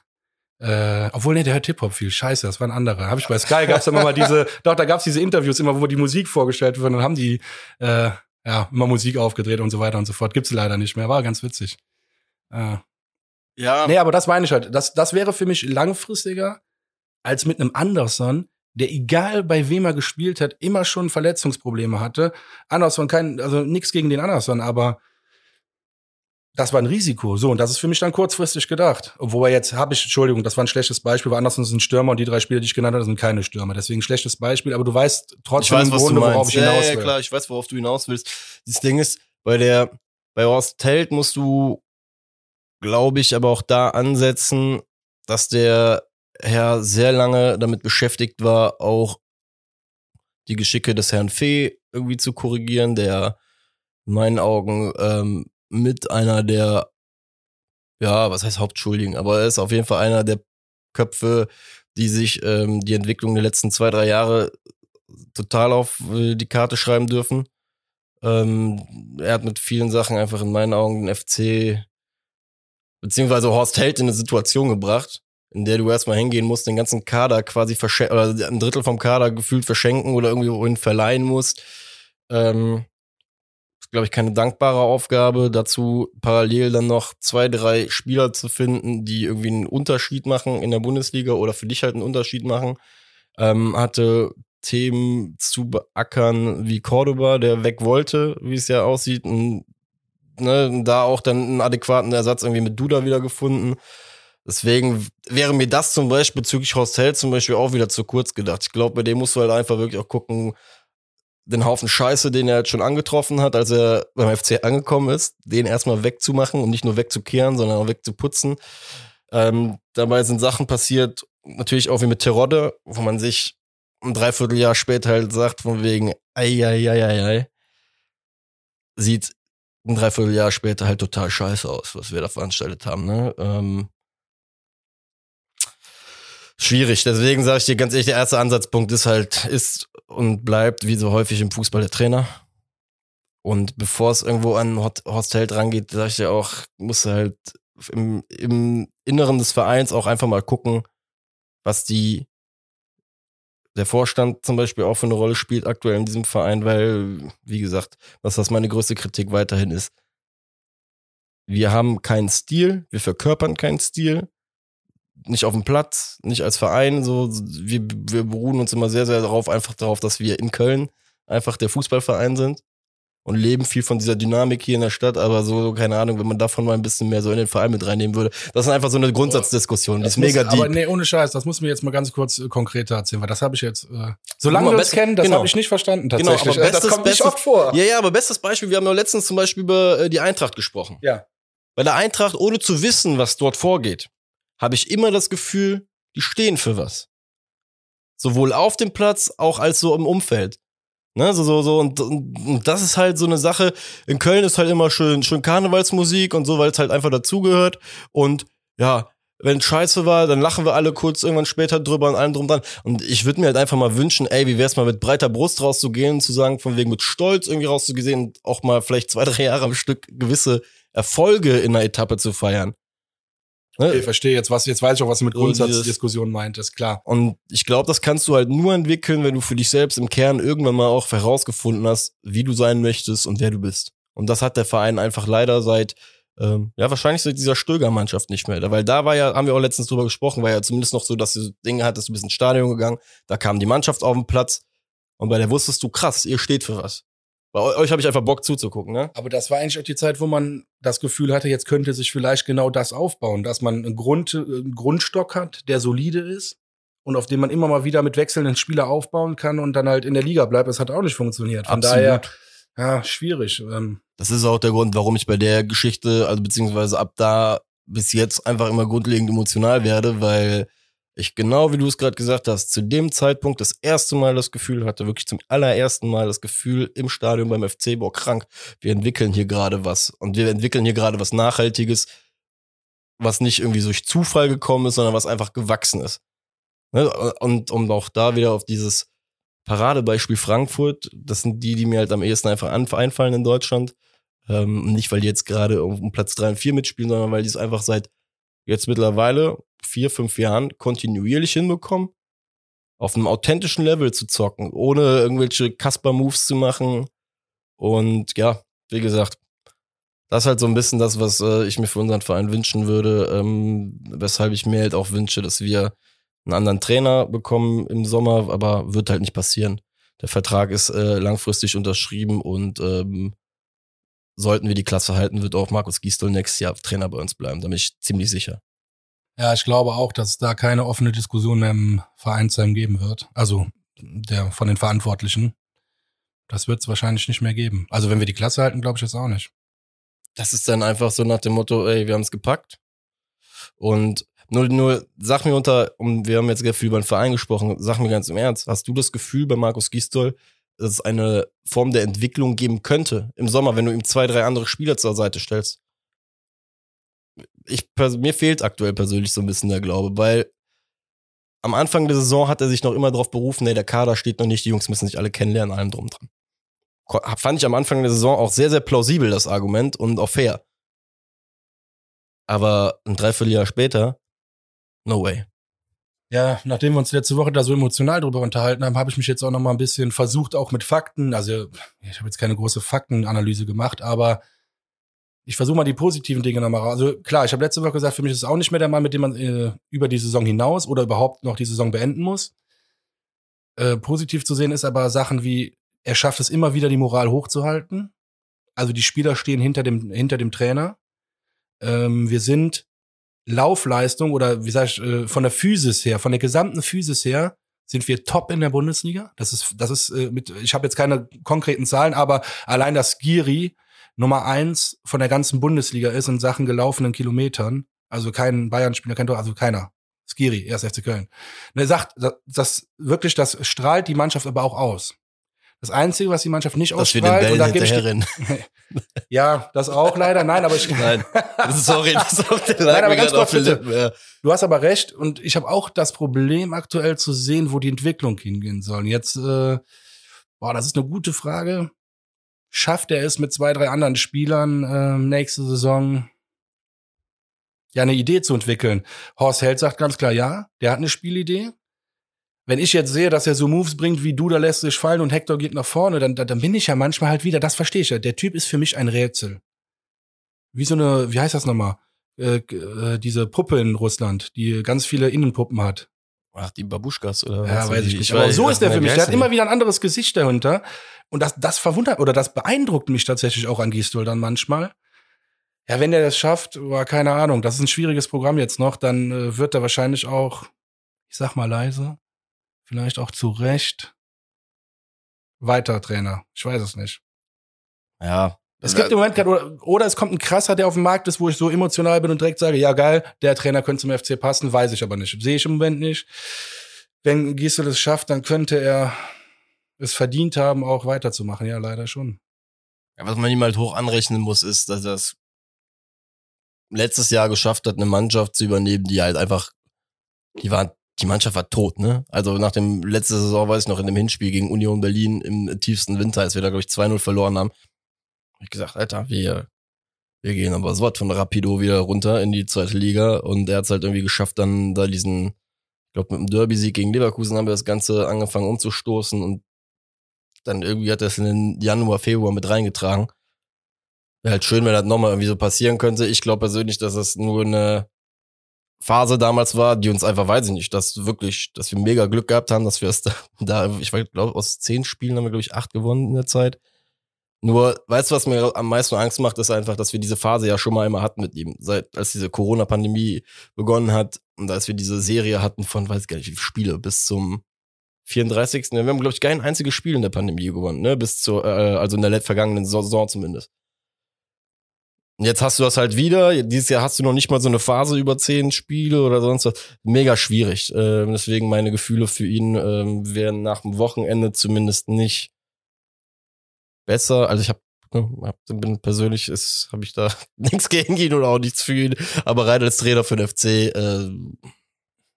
äh, obwohl, nee, der hört Hip-Hop viel. Scheiße, das war ein anderer. Hab ich bei Sky gab's immer mal diese, [laughs] doch, da gab's diese Interviews immer, wo die Musik vorgestellt wird und dann haben die äh, ja immer Musik aufgedreht und so weiter und so fort. Gibt's leider nicht mehr. War ganz witzig. Äh. Ja. Nee, aber das meine ich halt. Das, das wäre für mich langfristiger als mit einem Anderson, der egal bei wem er gespielt hat, immer schon Verletzungsprobleme hatte. Anderson kein, also nichts gegen den Anderson, aber das war ein Risiko. So, und das ist für mich dann kurzfristig gedacht. Obwohl jetzt habe ich, Entschuldigung, das war ein schlechtes Beispiel, weil Anderson ist ein Stürmer und die drei Spieler, die ich genannt habe, sind keine Stürmer. Deswegen ein schlechtes Beispiel, aber du weißt trotzdem ich weiß, Grunde, worauf ich hinaus will. Ja, ja, klar, ich weiß, worauf du hinaus willst. Das Ding ist, bei der, bei Horst Held musst du glaube ich, aber auch da ansetzen, dass der her sehr lange damit beschäftigt war, auch die Geschicke des Herrn Fee irgendwie zu korrigieren, der in meinen Augen ähm, mit einer der, ja, was heißt Hauptschuldigen, aber er ist auf jeden Fall einer der Köpfe, die sich ähm, die Entwicklung der letzten zwei, drei Jahre total auf äh, die Karte schreiben dürfen. Ähm, er hat mit vielen Sachen einfach in meinen Augen den FC beziehungsweise Horst Held in eine Situation gebracht, in der du erstmal hingehen musst, den ganzen Kader quasi verschenken, oder ein Drittel vom Kader gefühlt verschenken oder irgendwie wohin verleihen musst. Ähm, glaube ich, keine dankbare Aufgabe. Dazu parallel dann noch zwei, drei Spieler zu finden, die irgendwie einen Unterschied machen in der Bundesliga oder für dich halt einen Unterschied machen. Ähm, hatte Themen zu beackern wie Cordoba, der weg wollte, wie es ja aussieht, und ne, da auch dann einen adäquaten Ersatz irgendwie mit Duda wieder gefunden. Deswegen wäre mir das zum Beispiel bezüglich Hostel zum Beispiel auch wieder zu kurz gedacht. Ich glaube, bei dem musst du halt einfach wirklich auch gucken, den Haufen Scheiße, den er jetzt schon angetroffen hat, als er beim FC angekommen ist, den erstmal wegzumachen und nicht nur wegzukehren, sondern auch wegzuputzen. Ähm, dabei sind Sachen passiert, natürlich auch wie mit Terodde, wo man sich ein Dreivierteljahr später halt sagt, von wegen, ei, ei, ei, ei, ei, sieht ein Dreivierteljahr später halt total scheiße aus, was wir da veranstaltet haben. Ne? Ähm, schwierig. Deswegen sage ich dir ganz ehrlich, der erste Ansatzpunkt ist halt, ist und bleibt wie so häufig im Fußball der Trainer. Und bevor es irgendwo an Horst Held rangeht, sage ich dir auch, muss halt im, im Inneren des Vereins auch einfach mal gucken, was die der Vorstand zum Beispiel auch für eine Rolle spielt aktuell in diesem Verein, weil, wie gesagt, was das meine größte Kritik weiterhin ist. Wir haben keinen Stil, wir verkörpern keinen Stil, nicht auf dem Platz, nicht als Verein. So, wir, wir beruhen uns immer sehr, sehr darauf, einfach darauf, dass wir in Köln einfach der Fußballverein sind und leben viel von dieser Dynamik hier in der Stadt, aber so, keine Ahnung, wenn man davon mal ein bisschen mehr so in den Verein mit reinnehmen würde. Das ist einfach so eine Grundsatzdiskussion, die ist mega muss, deep. Aber nee, ohne Scheiß, das muss mir jetzt mal ganz kurz äh, konkreter erzählen, weil das habe ich jetzt, äh, solange wir uns kennen, das genau. habe ich nicht verstanden genau, tatsächlich. Genau, aber bestes, das kommt bestes, nicht oft vor. Ja, ja, aber bestes Beispiel, wir haben ja letztens zum Beispiel über äh, die Eintracht gesprochen. Ja. Bei der Eintracht, ohne zu wissen, was dort vorgeht, habe ich immer das Gefühl, die stehen für was. Sowohl auf dem Platz, auch als so im Umfeld. Ne, so, so, so, und, und das ist halt so eine Sache. In Köln ist halt immer schön, schön Karnevalsmusik und so, weil es halt einfach dazugehört. Und ja, wenn scheiße war, dann lachen wir alle kurz irgendwann später drüber und allem drum dran. Und ich würde mir halt einfach mal wünschen, ey, wie wär's mal mit breiter Brust rauszugehen, zu sagen, von wegen mit Stolz irgendwie rauszugehen und auch mal vielleicht zwei, drei Jahre am Stück gewisse Erfolge in einer Etappe zu feiern. Ne? Okay, verstehe jetzt was, jetzt weiß ich auch, was du mit Grundsatzdiskussion meintest, klar. Und ich glaube, das kannst du halt nur entwickeln, wenn du für dich selbst im Kern irgendwann mal auch herausgefunden hast, wie du sein möchtest und wer du bist. Und das hat der Verein einfach leider seit, ähm, ja, wahrscheinlich seit dieser Stöger-Mannschaft nicht mehr. Weil da war ja, haben wir auch letztens drüber gesprochen, war ja zumindest noch so, dass du Dinge hattest, du bist ins Stadion gegangen, da kam die Mannschaft auf den Platz und bei der wusstest du, krass, ihr steht für was. Bei euch habe ich einfach Bock zuzugucken, ne? Aber das war eigentlich auch die Zeit, wo man das Gefühl hatte, jetzt könnte sich vielleicht genau das aufbauen, dass man einen, Grund, einen Grundstock hat, der solide ist und auf dem man immer mal wieder mit wechselnden Spieler aufbauen kann und dann halt in der Liga bleibt. Das hat auch nicht funktioniert. Von Absolut. daher, ja, schwierig. Ähm. Das ist auch der Grund, warum ich bei der Geschichte, also beziehungsweise ab da bis jetzt einfach immer grundlegend emotional werde, weil ich genau wie du es gerade gesagt hast, zu dem Zeitpunkt das erste Mal das Gefühl hatte, wirklich zum allerersten Mal das Gefühl im Stadion beim FC, boah, krank, wir entwickeln hier gerade was und wir entwickeln hier gerade was Nachhaltiges, was nicht irgendwie durch Zufall gekommen ist, sondern was einfach gewachsen ist. Ne? Und um auch da wieder auf dieses Paradebeispiel Frankfurt, das sind die, die mir halt am ehesten einfach einfallen in Deutschland. Ähm, nicht, weil die jetzt gerade um Platz drei und vier mitspielen, sondern weil die es einfach seit jetzt mittlerweile vier, fünf Jahren kontinuierlich hinbekommen, auf einem authentischen Level zu zocken, ohne irgendwelche Kasper-Moves zu machen. Und ja, wie gesagt, das ist halt so ein bisschen das, was äh, ich mir für unseren Verein wünschen würde, ähm, weshalb ich mir halt auch wünsche, dass wir einen anderen Trainer bekommen im Sommer, aber wird halt nicht passieren. Der Vertrag ist äh, langfristig unterschrieben und ähm, sollten wir die Klasse halten, wird auch Markus Gisdol nächstes Jahr Trainer bei uns bleiben. Da bin ich ziemlich sicher. Ja, ich glaube auch, dass es da keine offene Diskussion mehr im Vereinsheim geben wird. Also der von den Verantwortlichen. Das wird es wahrscheinlich nicht mehr geben. Also wenn wir die Klasse halten, glaube ich jetzt auch nicht. Das ist dann einfach so nach dem Motto, ey, wir haben es gepackt. Und Nur, nur sag mir unter, um, wir haben jetzt viel über den Verein gesprochen, sag mir ganz im Ernst, hast du das Gefühl bei Markus Gisdol, dass es eine Form der Entwicklung geben könnte im Sommer, wenn du ihm zwei, drei andere Spieler zur Seite stellst? Ich, mir fehlt aktuell persönlich so ein bisschen der Glaube, weil am Anfang der Saison hat er sich noch immer darauf berufen, nee, der Kader steht noch nicht, die Jungs müssen sich alle kennenlernen, allem drum dran. Fand ich am Anfang der Saison auch sehr, sehr plausibel, das Argument und auch fair. Aber ein Dreivierteljahr später, no way. Ja, nachdem wir uns letzte Woche da so emotional drüber unterhalten haben, habe ich mich jetzt auch noch mal ein bisschen versucht, auch mit Fakten, also ich habe jetzt keine große Faktenanalyse gemacht, aber ich versuche mal die positiven Dinge nochmal raus. Also klar, ich habe letzte Woche gesagt, für mich ist es auch nicht mehr der Mann, mit dem man äh, über die Saison hinaus oder überhaupt noch die Saison beenden muss. Äh, positiv zu sehen ist aber Sachen wie, er schafft es immer wieder, die Moral hochzuhalten. Also die Spieler stehen hinter dem, hinter dem Trainer. Ähm, wir sind Laufleistung oder wie sag ich, äh, von der Physis her, von der gesamten Physis her, sind wir top in der Bundesliga. Das ist, das ist äh, mit, ich habe jetzt keine konkreten Zahlen, aber allein das Giri Nummer eins von der ganzen Bundesliga ist in Sachen gelaufenen Kilometern. Also kein Bayern-Spieler, kein Tor, also keiner. Skiri, erst FC Köln. Und er sagt, das, das wirklich, das strahlt die Mannschaft aber auch aus. Das Einzige, was die Mannschaft nicht Dass ausstrahlt, wir den und da hinterherrennen. [laughs] ja, das auch leider. Nein, aber ich, [laughs] Nein, sorry, das ist auch der [laughs] Nein, aber ganz kurz. Lippen. Ja. du hast aber recht und ich habe auch das Problem aktuell zu sehen, wo die Entwicklung hingehen soll. Jetzt, äh, boah, das ist eine gute Frage. Schafft er es mit zwei, drei anderen Spielern äh, nächste Saison ja eine Idee zu entwickeln? Horst Held sagt ganz klar, ja, der hat eine Spielidee. Wenn ich jetzt sehe, dass er so Moves bringt wie du, da lässt sich fallen und Hector geht nach vorne, dann, dann bin ich ja manchmal halt wieder, das verstehe ich ja. Der Typ ist für mich ein Rätsel. Wie so eine, wie heißt das nochmal? Äh, äh, diese Puppe in Russland, die ganz viele Innenpuppen hat. Ach, die Babuschkas oder Ja, was? weiß ich Ich nicht. Aber weiß- so ist der für mich. Der hat immer wieder ein anderes Gesicht dahinter. Und das, das verwundert oder das beeindruckt mich tatsächlich auch an Gistol dann manchmal. Ja, wenn der das schafft, war keine Ahnung, das ist ein schwieriges Programm jetzt noch, dann äh, wird er wahrscheinlich auch, ich sag mal leise, vielleicht auch zu Recht weiter Trainer. Ich weiß es nicht. Ja. Es gibt im Moment gerade, oder, oder es kommt ein krasser, der auf dem Markt ist, wo ich so emotional bin und direkt sage, ja geil, der Trainer könnte zum FC passen, weiß ich aber nicht. Sehe ich im Moment nicht. Wenn Gisel es schafft, dann könnte er es verdient haben, auch weiterzumachen. Ja, leider schon. Ja, was man ihm halt hoch anrechnen muss, ist, dass er es letztes Jahr geschafft hat, eine Mannschaft zu übernehmen, die halt einfach, die war, die Mannschaft war tot, ne? Also nach dem letzten Saison, weiß ich noch, in dem Hinspiel gegen Union Berlin im tiefsten Winter, als wir da, glaube ich, 2-0 verloren haben, hab ich gesagt, Alter, wir, wir gehen aber so was von Rapido wieder runter in die zweite Liga und er hat es halt irgendwie geschafft, dann da diesen, ich glaube, mit dem Derby-Sieg gegen Leverkusen haben wir das Ganze angefangen umzustoßen und dann irgendwie hat er es in den Januar, Februar mit reingetragen. Wäre halt schön, wenn das nochmal irgendwie so passieren könnte. Ich glaube persönlich, dass es nur eine Phase damals war, die uns einfach, weiß ich nicht, dass wirklich, dass wir mega Glück gehabt haben, dass wir es da, [laughs] da ich glaube, aus zehn Spielen haben wir, glaube ich, acht gewonnen in der Zeit. Nur, weißt du, was mir am meisten Angst macht, ist einfach, dass wir diese Phase ja schon mal immer hatten mit ihm. Seit, als diese Corona-Pandemie begonnen hat und als wir diese Serie hatten von, weiß gar nicht, wie viele Spiele, bis zum 34. Wir haben, glaube ich, kein einziges Spiel in der Pandemie gewonnen, ne? Bis zur, äh, also in der vergangenen Saison zumindest. Und jetzt hast du das halt wieder. Dieses Jahr hast du noch nicht mal so eine Phase über zehn Spiele oder sonst was. Mega schwierig. Ähm, deswegen meine Gefühle für ihn ähm, wären nach dem Wochenende zumindest nicht besser. Also ich habe hab, bin persönlich ist habe ich da [laughs] nichts gegen ihn oder auch nichts für ihn, aber rein als Trainer für den FC äh,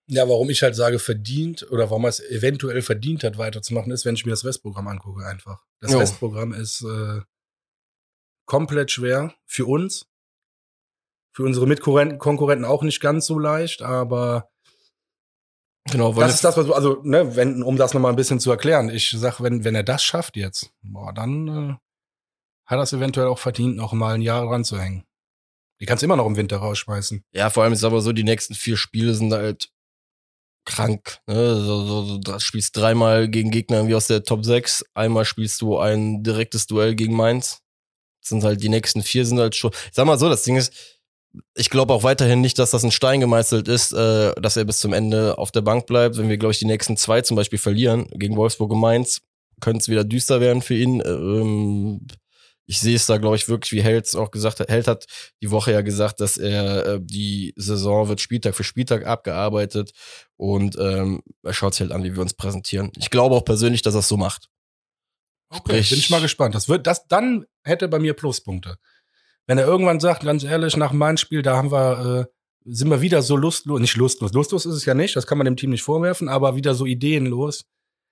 Ja, warum ich halt sage, verdient oder warum er es eventuell verdient hat, weiterzumachen, ist, wenn ich mir das Restprogramm angucke, einfach. Das Jo. Restprogramm ist äh, komplett schwer für uns. Für unsere Mitkonkurrenten auch nicht ganz so leicht, aber genau, weil das ist das, was, also, ne, wenn, um das nochmal ein bisschen zu erklären, ich sag, wenn, wenn er das schafft jetzt, boah, dann äh, hat er es eventuell auch verdient, noch mal ein Jahr dran zu hängen. Die kannst du immer noch im Winter rausschmeißen. Ja, vor allem ist aber so, die nächsten vier Spiele sind halt krank. Ne? So, so, so, du spielst dreimal gegen Gegner irgendwie aus der Top 6, einmal spielst du ein direktes Duell gegen Mainz. Das sind halt die nächsten vier sind halt schon. Ich sag mal so, das Ding ist, ich glaube auch weiterhin nicht, dass das ein Stein gemeißelt ist, äh, dass er bis zum Ende auf der Bank bleibt. Wenn wir, glaube ich, die nächsten zwei zum Beispiel verlieren, gegen Wolfsburg und Mainz, könnte es wieder düster werden für ihn. Ähm, ich sehe es da, glaube ich, wirklich, wie Held auch gesagt hat. Held hat die Woche ja gesagt, dass er äh, die Saison wird Spieltag für Spieltag abgearbeitet und ähm, er schaut sich halt an, wie wir uns präsentieren. Ich glaube auch persönlich, dass er es so macht. Okay, Sprich, bin ich mal gespannt. Das wird, das dann hätte bei mir Pluspunkte. Wenn er irgendwann sagt, ganz ehrlich, nach meinem Spiel, da haben wir, äh, sind wir wieder so lustlos, nicht lustlos, lustlos ist es ja nicht, das kann man dem Team nicht vorwerfen, aber wieder so ideenlos.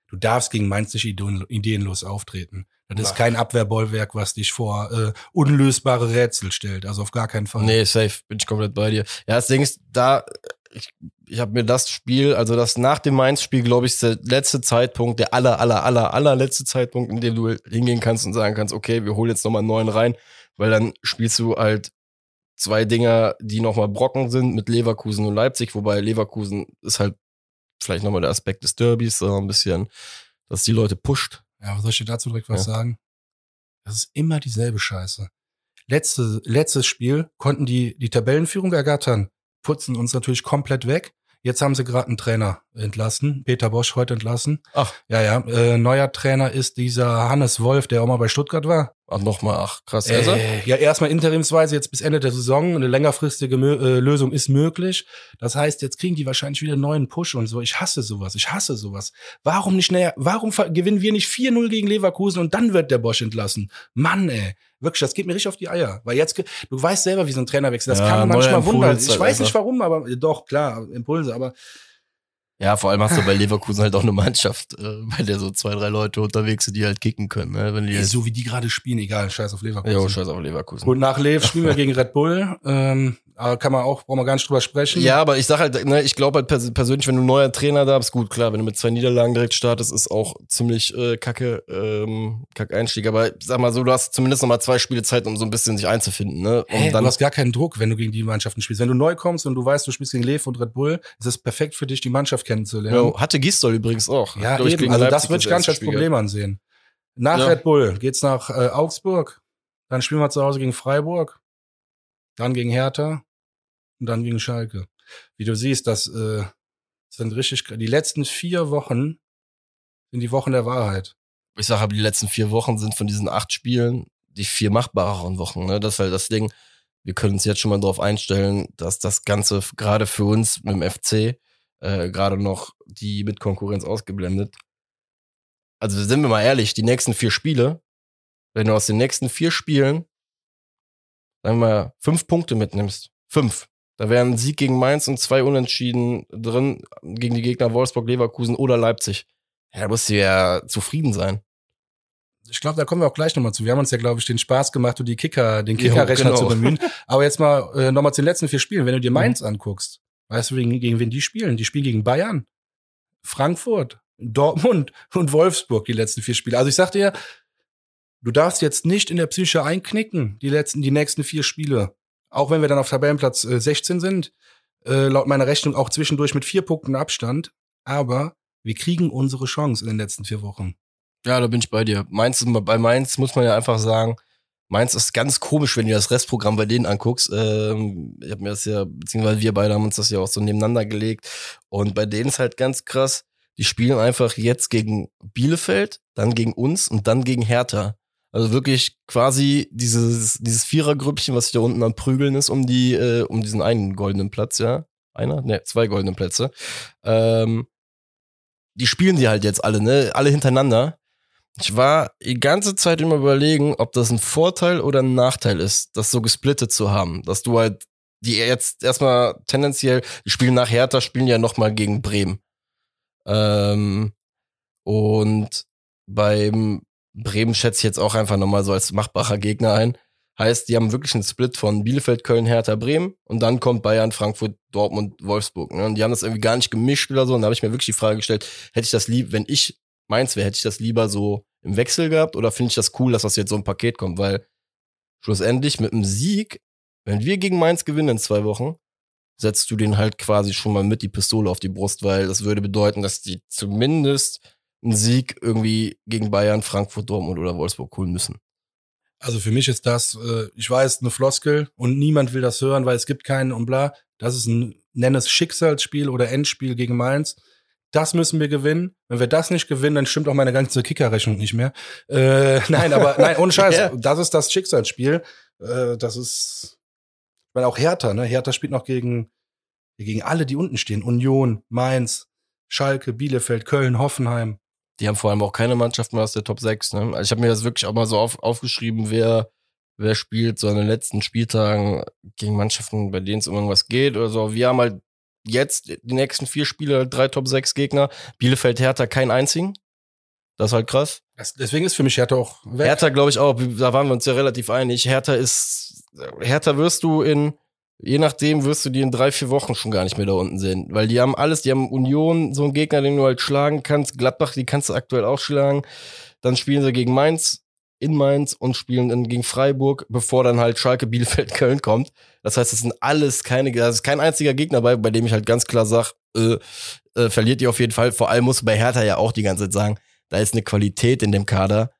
Du darfst gegen Mainz nicht ideenlos auftreten. Das ist kein Abwehrbollwerk, was dich vor äh, unlösbare Rätsel stellt. Also auf gar keinen Fall. Nee, safe, bin ich komplett bei dir. Ja, das Ding ist, da, ich, ich habe mir das Spiel, also das nach dem Mainz-Spiel, glaube ich, ist der letzte Zeitpunkt, der aller, aller, aller, allerletzte Zeitpunkt, in dem du hingehen kannst und sagen kannst, okay, wir holen jetzt nochmal einen neuen rein, weil dann spielst du halt zwei Dinger, die nochmal Brocken sind mit Leverkusen und Leipzig, wobei Leverkusen ist halt vielleicht nochmal der Aspekt des Derbys, so ein bisschen, dass die Leute pusht ja, was soll ich dir dazu direkt was ja. sagen? Das ist immer dieselbe Scheiße. Letzte, letztes Spiel konnten die die Tabellenführung ergattern, putzen uns natürlich komplett weg. Jetzt haben sie gerade einen Trainer entlassen, Peter Bosch heute entlassen. Ach. Ja, ja. Äh, neuer Trainer ist dieser Hannes Wolf, der auch mal bei Stuttgart war. Nochmal, ach, krass. Äh, ja, erstmal interimsweise, jetzt bis Ende der Saison. Eine längerfristige Mö äh, Lösung ist möglich. Das heißt, jetzt kriegen die wahrscheinlich wieder einen neuen Push und so. Ich hasse sowas. Ich hasse sowas. Warum nicht näher? Warum gewinnen wir nicht 4-0 gegen Leverkusen und dann wird der Bosch entlassen? Mann, ey. Wirklich, das geht mir richtig auf die Eier. Weil jetzt, du weißt selber, wie so ein Trainer wechselt. Das ja, kann manchmal wundern. Ich weiß nicht warum, aber doch, klar, Impulse, aber ja, vor allem hast du bei [laughs] Leverkusen halt auch eine Mannschaft, äh, bei der so zwei, drei Leute unterwegs sind, die halt kicken können. Ne? Wenn die so wie die gerade spielen, egal, scheiß auf Leverkusen. Ja, scheiß auf Leverkusen. Gut, nach Lev spielen wir [laughs] gegen Red Bull. Ähm, aber kann man auch, brauchen wir gar nicht drüber sprechen. Ja, aber ich sag halt, ne, ich glaube halt pers persönlich, wenn du ein neuer Trainer da bist, gut, klar, wenn du mit zwei Niederlagen direkt startest, ist auch ziemlich äh, kacke, ähm, kacke Einstieg. Aber sag mal so, du hast zumindest noch mal zwei Spiele Zeit, um so ein bisschen sich einzufinden. Ne? Um hey, dann du hast gar keinen Druck, wenn du gegen die Mannschaften spielst. Wenn du neu kommst und du weißt, du spielst gegen Lev und Red Bull, ist es perfekt für dich, die Mannschaft kennenzulernen. Ja, hatte Gistol übrigens auch. Ja, eben. also das würde ich gar nicht als Problem ansehen. Nach ja. Red Bull geht's nach äh, Augsburg, dann spielen wir zu Hause gegen Freiburg, dann gegen Hertha, und dann gegen Schalke. Wie du siehst, das äh, sind richtig, die letzten vier Wochen sind die Wochen der Wahrheit. Ich sage aber, die letzten vier Wochen sind von diesen acht Spielen die vier machbareren Wochen. Ne? Das ist halt das Ding. Wir können uns jetzt schon mal darauf einstellen, dass das Ganze gerade für uns mit dem FC äh, gerade noch die Mitkonkurrenz ausgeblendet. Also sind wir mal ehrlich, die nächsten vier Spiele, wenn du aus den nächsten vier Spielen, sagen wir fünf Punkte mitnimmst, fünf, da wären ein Sieg gegen Mainz und zwei Unentschieden drin gegen die Gegner Wolfsburg, Leverkusen oder Leipzig. Ja, da musst du ja zufrieden sein. Ich glaube, da kommen wir auch gleich nochmal zu. Wir haben uns ja, glaube ich, den Spaß gemacht, die Kicker, den Kickerrechner genau. zu bemühen. [laughs] Aber jetzt mal äh, nochmal zu den letzten vier Spielen. Wenn du dir mhm. Mainz mhm. anguckst, weißt du, gegen, gegen wen die spielen? Die spielen gegen Bayern, Frankfurt, Dortmund und Wolfsburg die letzten vier Spiele. Also ich sag dir, du darfst jetzt nicht in der Psyche einknicken, die letzten, die nächsten vier Spiele. Auch wenn wir dann auf Tabellenplatz äh, 16 sind, äh, laut meiner Rechnung auch zwischendurch mit vier Punkten Abstand. Aber wir kriegen unsere Chance in den letzten vier Wochen. Ja, da bin ich bei dir. Mainz, bei Mainz muss man ja einfach sagen, Mainz ist ganz komisch, wenn du das Restprogramm bei denen anguckst. Ähm, ich habe mir das ja, beziehungsweise wir beide haben uns das ja auch so nebeneinander gelegt. Und bei denen ist halt ganz krass, die spielen einfach jetzt gegen Bielefeld, dann gegen uns und dann gegen Hertha. Also wirklich quasi dieses, dieses Vierergrüppchen, was sich da unten am Prügeln ist, um die, äh, um diesen einen goldenen Platz, ja. Einer? Ne, zwei goldene Plätze. Ähm, die spielen sie halt jetzt alle, ne? Alle hintereinander. Ich war die ganze Zeit immer überlegen, ob das ein Vorteil oder ein Nachteil ist, das so gesplittet zu haben. Dass du halt, die jetzt erstmal tendenziell, die spielen nach Hertha, spielen ja nochmal gegen Bremen. Ähm, und beim Bremen schätze ich jetzt auch einfach nochmal so als machbarer Gegner ein. Heißt, die haben wirklich einen Split von Bielefeld, Köln, Hertha, Bremen und dann kommt Bayern, Frankfurt, Dortmund, Wolfsburg. Ne? Und die haben das irgendwie gar nicht gemischt oder so. Und da habe ich mir wirklich die Frage gestellt, hätte ich das lieb, wenn ich meins wäre, hätte ich das lieber so im Wechsel gehabt oder finde ich das cool, dass das jetzt so ein Paket kommt? Weil schlussendlich mit einem Sieg, wenn wir gegen Mainz gewinnen in zwei Wochen, setzt du den halt quasi schon mal mit die Pistole auf die Brust, weil das würde bedeuten, dass die zumindest einen Sieg irgendwie gegen Bayern, Frankfurt, Dortmund oder Wolfsburg holen müssen. Also für mich ist das, äh, ich weiß, eine Floskel und niemand will das hören, weil es gibt keinen und bla. Das ist ein, nenn es Schicksalsspiel oder Endspiel gegen Mainz. das müssen wir gewinnen. Wenn wir das nicht gewinnen, dann stimmt auch meine ganze Kickerrechnung nicht mehr. Äh, [laughs] nein, aber nein, ohne Scheiß, [laughs] Ja. das ist das Schicksalsspiel. Äh, das ist, ich meine auch Hertha, ne? Hertha spielt noch gegen gegen alle, die unten stehen. Union, Mainz, Schalke, Bielefeld, Köln, Hoffenheim. Die haben vor allem auch keine Mannschaft mehr aus der Top 6. Ne? Also ich habe mir das wirklich auch mal so auf, aufgeschrieben, wer, wer spielt so an den letzten Spieltagen gegen Mannschaften, bei denen es um irgendwas geht oder so. Wir haben halt jetzt die nächsten vier Spiele halt drei Top 6 Gegner. Bielefeld, Hertha, keinen einzigen. Das ist halt krass. Deswegen ist für mich Hertha auch weg. Hertha, glaube ich auch, da waren wir uns ja relativ einig. Hertha ist, Hertha wirst du in, je nachdem wirst du die in drei, vier Wochen schon gar nicht mehr da unten sehen. Weil die haben alles, die haben Union, so einen Gegner, den du halt schlagen kannst. Gladbach, die kannst du aktuell auch schlagen. Dann spielen sie gegen Mainz, in Mainz und spielen dann gegen Freiburg, bevor dann halt Schalke, Bielefeld, [laughs] Köln kommt. Das heißt, es sind alles keine, da ist kein einziger Gegner bei, bei dem ich halt ganz klar sage, äh, äh, verliert ihr auf jeden Fall. Vor allem musst du bei Hertha ja auch die ganze Zeit sagen, da ist eine Qualität in dem Kader,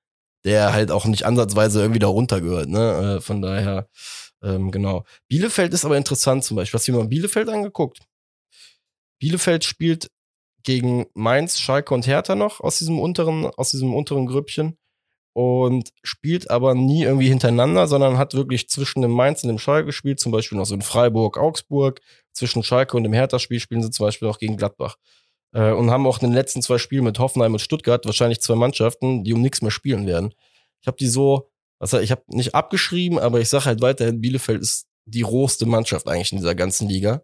der halt auch nicht ansatzweise irgendwie da runtergehört. Ne? Äh, von daher, ähm, genau. Bielefeld ist aber interessant zum Beispiel. Hast du dir mal Bielefeld angeguckt? Bielefeld spielt gegen Mainz, Schalke und Hertha noch aus diesem unteren, aus diesem unteren Grüppchen und spielt aber nie irgendwie hintereinander, sondern hat wirklich zwischen dem Mainz und dem Schalke gespielt, zum Beispiel noch so in Freiburg, Augsburg, zwischen Schalke und dem Hertha-Spiel spielen sie zum Beispiel auch gegen Gladbach. Äh, und haben auch in den letzten zwei Spielen mit Hoffenheim und Stuttgart wahrscheinlich zwei Mannschaften, die um nichts mehr spielen werden. Ich habe die so, also ich habe nicht abgeschrieben, aber ich sage halt weiterhin, Bielefeld ist die rohste Mannschaft eigentlich in dieser ganzen Liga.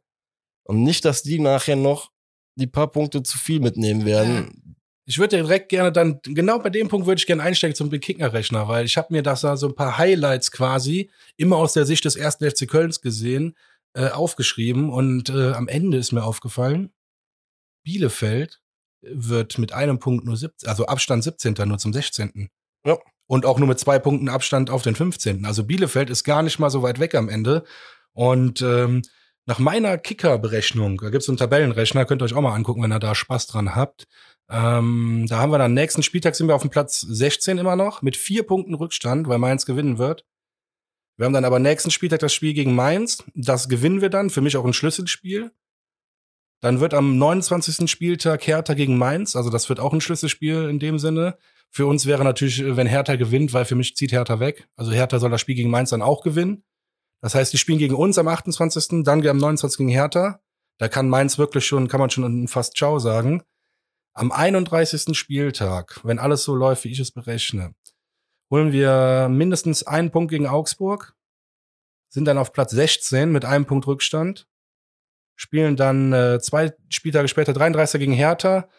Und nicht, dass die nachher noch die paar Punkte zu viel mitnehmen werden. Ich würde direkt gerne dann, genau bei dem Punkt würde ich gerne einsteigen zum Kicker-Rechner, weil ich habe mir das da so ein paar Highlights quasi immer aus der Sicht des ersten FC Kölns gesehen, äh, aufgeschrieben und äh, am Ende ist mir aufgefallen, Bielefeld wird mit einem Punkt nur 17, also Abstand 17. nur zum 16. Ja. Und auch nur mit zwei Punkten Abstand auf den 15. Also Bielefeld ist gar nicht mal so weit weg am Ende. Und ähm, nach meiner Kicker-Berechnung, da gibt's einen Tabellenrechner, könnt ihr euch auch mal angucken, wenn ihr da Spaß dran habt. Ähm, da haben wir dann nächsten Spieltag sind wir auf dem Platz 16 immer noch mit vier Punkten Rückstand, weil Mainz gewinnen wird. Wir haben dann aber nächsten Spieltag das Spiel gegen Mainz. Das gewinnen wir dann. Für mich auch ein Schlüsselspiel. Dann wird am 29. Spieltag Hertha gegen Mainz. Also das wird auch ein Schlüsselspiel in dem Sinne. Für uns wäre natürlich, wenn Hertha gewinnt, weil für mich zieht Hertha weg. Also Hertha soll das Spiel gegen Mainz dann auch gewinnen. Das heißt, die spielen gegen uns am 28., dann am 29. gegen Hertha. Da kann Mainz wirklich schon, kann man schon fast Ciao sagen. Am 31. Spieltag, wenn alles so läuft, wie ich es berechne, holen wir mindestens einen Punkt gegen Augsburg, sind dann auf Platz 16 mit einem Punkt Rückstand, spielen dann äh, zwei Spieltage später 33 gegen Hertha.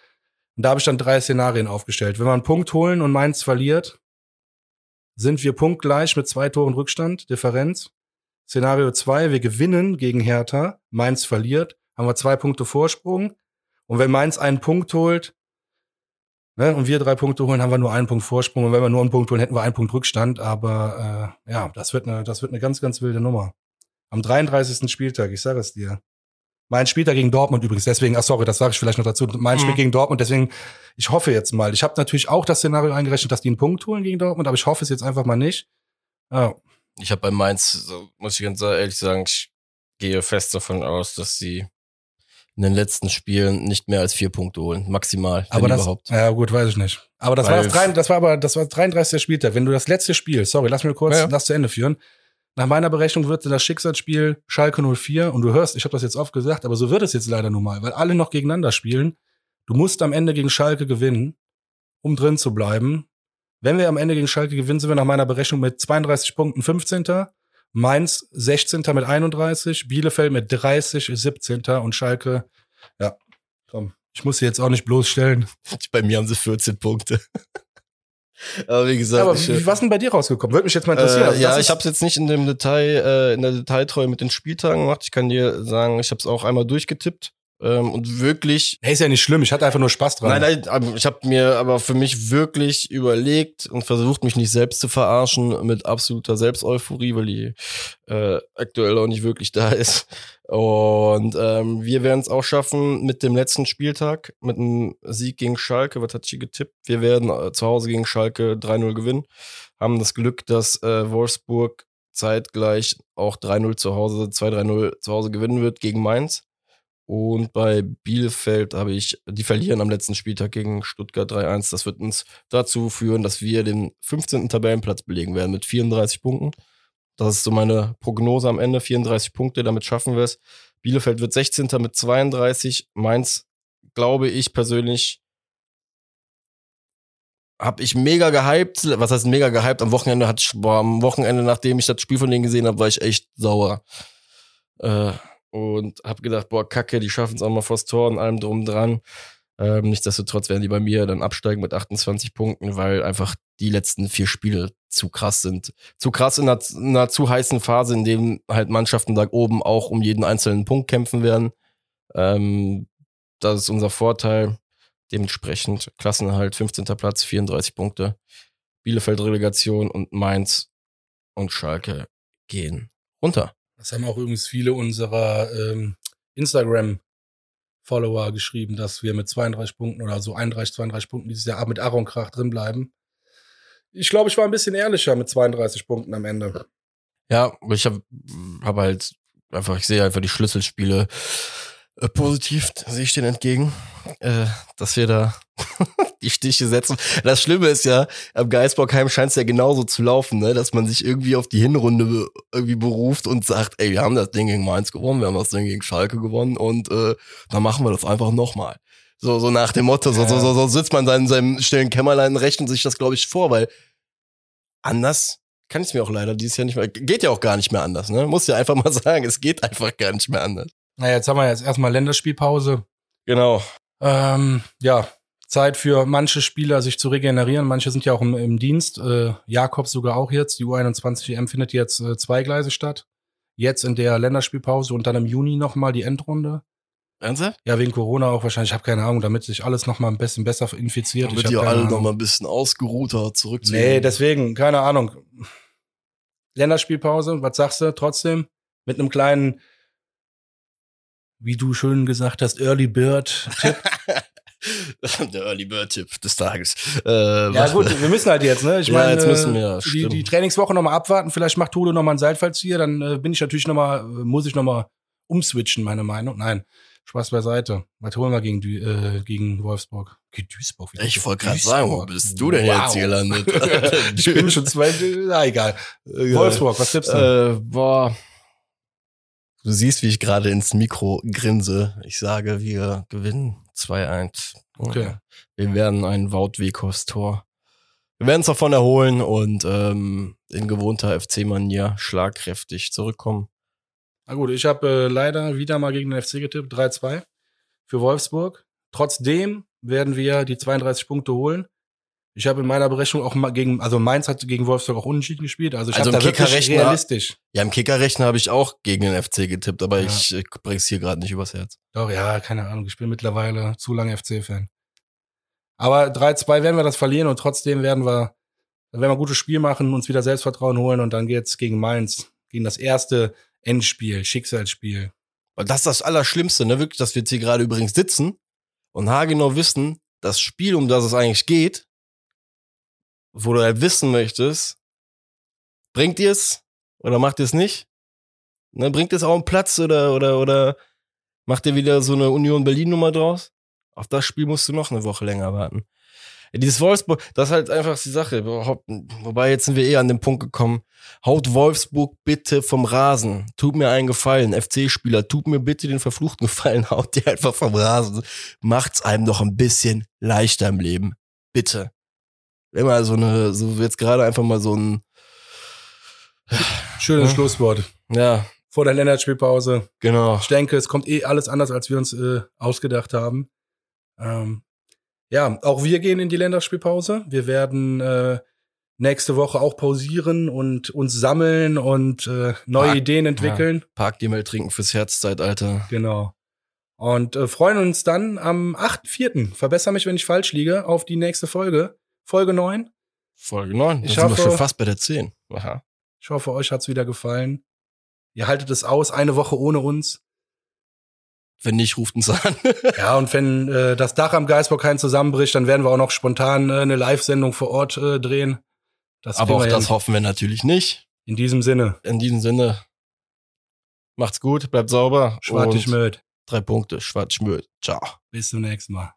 Und da habe ich dann drei Szenarien aufgestellt. Wenn wir einen Punkt holen und Mainz verliert, sind wir punktgleich mit zwei Toren Rückstand, Differenz. Szenario 2, wir gewinnen gegen Hertha, Mainz verliert, haben wir zwei Punkte Vorsprung. Und wenn Mainz einen Punkt holt, ne, und wir drei Punkte holen, haben wir nur einen Punkt Vorsprung. Und wenn wir nur einen Punkt holen, hätten wir einen Punkt Rückstand. Aber äh, ja, das wird eine, das wird eine ganz, ganz wilde Nummer. Am 33. Spieltag, ich sage es dir. Mein Spieltag gegen Dortmund übrigens, deswegen, ach sorry, das sage ich vielleicht noch dazu. Mein Mhm. Spiel gegen Dortmund, deswegen, ich hoffe jetzt mal. Ich habe natürlich auch das Szenario eingerechnet, dass die einen Punkt holen gegen Dortmund, aber ich hoffe es jetzt einfach mal nicht. Ja, Ich habe bei Mainz, so, muss ich ganz ehrlich sagen, ich gehe fest davon aus, dass sie in den letzten Spielen nicht mehr als vier Punkte holen. Maximal, aber das, überhaupt. ja gut, weiß ich nicht. Aber das Weil- war das, drei, das war aber das war 33. Spieltag. Wenn du das letzte Spiel, sorry, lass mir kurz Ja, ja. das zu Ende führen. Nach meiner Berechnung wird das Schicksalsspiel Schalke 04 und du hörst, ich habe das jetzt oft gesagt, aber so wird es jetzt leider nun mal, weil alle noch gegeneinander spielen. Du musst am Ende gegen Schalke gewinnen, um drin zu bleiben. Wenn wir am Ende gegen Schalke gewinnen, sind wir nach meiner Berechnung mit 32 Punkten 15. Mainz 16. mit 31, Bielefeld mit 30 17. und Schalke, ja, komm, ich muss sie jetzt auch nicht bloßstellen. Bei mir haben sie 14 Punkte. Aber wie gesagt, aber wie, was ist denn bei dir rausgekommen? Würde mich jetzt mal interessieren. Äh, Also ja, ich habe es jetzt nicht in dem Detail, äh, in der Detailtreue mit den Spieltagen gemacht. Ich kann dir sagen, ich habe es auch einmal durchgetippt ähm, und wirklich. Hey, ist ja nicht schlimm, ich hatte einfach nur Spaß dran. Nein, nein, ich habe mir aber für mich wirklich überlegt und versucht, mich nicht selbst zu verarschen mit absoluter Selbsteuphorie, weil die äh, aktuell auch nicht wirklich da ist. Und ähm, wir werden es auch schaffen mit dem letzten Spieltag, mit einem Sieg gegen Schalke. Was hat sie getippt? Wir werden äh, zu Hause gegen Schalke 3-0 gewinnen. Haben das Glück, dass äh, Wolfsburg zeitgleich auch 3-0 zu Hause, 2-3-0 zu Hause gewinnen wird gegen Mainz. Und bei Bielefeld habe ich, die verlieren am letzten Spieltag gegen Stuttgart 3-1. Das wird uns dazu führen, dass wir den 15. Tabellenplatz belegen werden mit 34 Punkten. Das ist so meine Prognose am Ende. 34 Punkte, damit schaffen wir es. Bielefeld wird 16. mit 32. Mainz, glaube ich persönlich, habe ich mega gehypt. Was heißt mega gehypt? Am Wochenende ich, boah, am Wochenende, nachdem ich das Spiel von denen gesehen habe, war ich echt sauer. Äh, und habe gedacht, boah, kacke, die schaffen es auch mal vors Tor und allem drum dran. Ähm, nichtsdestotrotz werden die bei mir dann absteigen mit 28 Punkten, weil einfach die letzten vier Spiele zu krass sind. Zu krass in einer, in einer zu heißen Phase, in dem halt Mannschaften da oben auch um jeden einzelnen Punkt kämpfen werden. Ähm, das ist unser Vorteil. Dementsprechend Klassenerhalt, 15. Platz, 34 Punkte. Bielefeld Relegation und Mainz und Schalke gehen runter. Das haben auch übrigens viele unserer ähm, Instagram-Follower geschrieben, dass wir mit 32 Punkten oder so 31, 32 Punkten dieses Jahr mit Aaron Krach drin bleiben. Ich glaube, ich war ein bisschen ehrlicher mit 32 Punkten am Ende. Ja, ich habe hab halt einfach, ich sehe einfach die Schlüsselspiele äh, positiv, sehe ich den entgegen, äh, dass wir da [laughs] die Stiche setzen. Das Schlimme ist ja, am Geisbockheim scheint es ja genauso zu laufen, ne? dass man sich irgendwie auf die Hinrunde irgendwie beruft und sagt, ey, wir haben das Ding gegen Mainz gewonnen, wir haben das Ding gegen Schalke gewonnen und äh, dann machen wir das einfach nochmal. So, so nach dem Motto, so, so, so, so sitzt man da in seinem stillen Kämmerlein, rechnet sich das, glaube ich, vor, weil anders kann ich es mir auch leider dieses Jahr nicht mehr. Geht ja auch gar nicht mehr anders, ne? Muss ja einfach mal [laughs] sagen, es geht einfach gar nicht mehr anders. Naja, jetzt haben wir jetzt erstmal Länderspielpause. Genau. Ähm, ja, Zeit für manche Spieler, sich zu regenerieren. Manche sind ja auch im, im Dienst. Äh, Jakobs sogar auch jetzt. Die U21 EM findet jetzt äh, zweigleisig statt. Jetzt in der Länderspielpause und dann im Juni nochmal die Endrunde. Ernsthaft? Ja, wegen Corona auch wahrscheinlich. Ich habe keine Ahnung, damit sich alles nochmal ein bisschen besser infiziert. Damit ich ihr alle nochmal ein bisschen ausgeruhter zurückziehen. Nee, deswegen, keine Ahnung. Länderspielpause, was sagst du trotzdem? Mit einem kleinen, wie du schön gesagt hast, Early Bird Tipp. [laughs] Der Early Bird Tipp des Tages. Äh, ja gut, wir müssen halt jetzt, ne? Ich Ja, meine, jetzt müssen wir, äh, die, stimmt. die Trainingswoche nochmal abwarten. Vielleicht macht Tole nochmal einen Seilfallzieher, dann äh, bin ich natürlich nochmal, äh, muss ich nochmal umswitchen, meine Meinung. Nein, Spaß beiseite. Was holen wir gegen, äh, gegen Wolfsburg? Gegen Duisburg. Ich wollte gerade sagen, wo bist du denn Wow. jetzt hier gelandet? [laughs] ich bin schon zwei, na egal. Wolfsburg, was tippst du? Äh, boah. Du siehst, wie ich gerade ins Mikro grinse. Ich sage, wir gewinnen 2-1. Okay. Wir werden ein Wout Weghorst Tor. Wir werden es davon erholen und ähm, in gewohnter FC-Manier schlagkräftig zurückkommen. Na gut, ich habe äh, leider wieder mal gegen den FC getippt, 3-2 für Wolfsburg. Trotzdem werden wir die 32 Punkte holen. Ich habe in meiner Berechnung auch mal gegen, also Mainz hat gegen Wolfsburg auch unentschieden gespielt. Also ich Also habe da wirklich realistisch. Ja, im Kickerrechner habe ich auch gegen den FC getippt, aber Ja. ich äh, bring's hier gerade nicht übers Herz. Doch, ja, keine Ahnung. Ich bin mittlerweile zu lange FC-Fan. Aber 3-2 werden wir das verlieren und trotzdem werden wir, dann werden wir ein gutes Spiel machen, uns wieder Selbstvertrauen holen und dann geht's gegen Mainz, gegen das erste Endspiel, Schicksalsspiel. Weil das ist das Allerschlimmste, ne? Wirklich, dass wir jetzt hier gerade übrigens sitzen und haargenau wissen, das Spiel, um das es eigentlich geht, wo du halt wissen möchtest, bringt ihr es oder macht ihr es nicht? Ne, bringt es auch einen Platz oder, oder, oder macht ihr wieder so eine Union Berlin-Nummer draus? Auf das Spiel musst du noch eine Woche länger warten. Dieses Wolfsburg, das ist halt einfach die Sache. Wobei, jetzt sind wir eh an den Punkt gekommen. Haut Wolfsburg bitte vom Rasen. Tut mir einen Gefallen. FC-Spieler, tut mir bitte den verfluchten Gefallen. [laughs] Haut die einfach vom Rasen. Macht's einem doch ein bisschen leichter im Leben. Bitte. Wenn mal so eine, so jetzt gerade einfach mal so ein, Schönes Ja. Schlusswort. ja, Vor der Länderspielpause. genau. Ich denke, es kommt eh alles anders, als wir uns äh, ausgedacht haben. Ähm, ja, auch wir gehen in die Länderspielpause. Wir werden äh, nächste Woche auch pausieren und uns sammeln und äh, neue Park- Ideen entwickeln. Park die mal trinken fürs Herzzeitalter. Genau. Und äh, freuen uns dann am 8.4., verbessere mich, wenn ich falsch liege, auf die nächste Folge. Folge 9. Folge 9. Ich sind wir hoffe- schon fast bei der 10. Aha. Ich hoffe, euch hat's wieder gefallen. Ihr haltet es aus, eine Woche ohne uns. Wenn nicht, ruft uns an. [laughs] Ja, und wenn äh, das Dach am Geisbockhain zusammenbricht, dann werden wir auch noch spontan äh, eine Live-Sendung vor Ort äh, drehen. Das Aber auch wir das hin. hoffen wir natürlich nicht. In diesem Sinne, In diesem Sinne, macht's gut, bleibt sauber. und mit. Drei Punkte, Schwarz-Schmöd. Ciao. Bis zum nächsten Mal.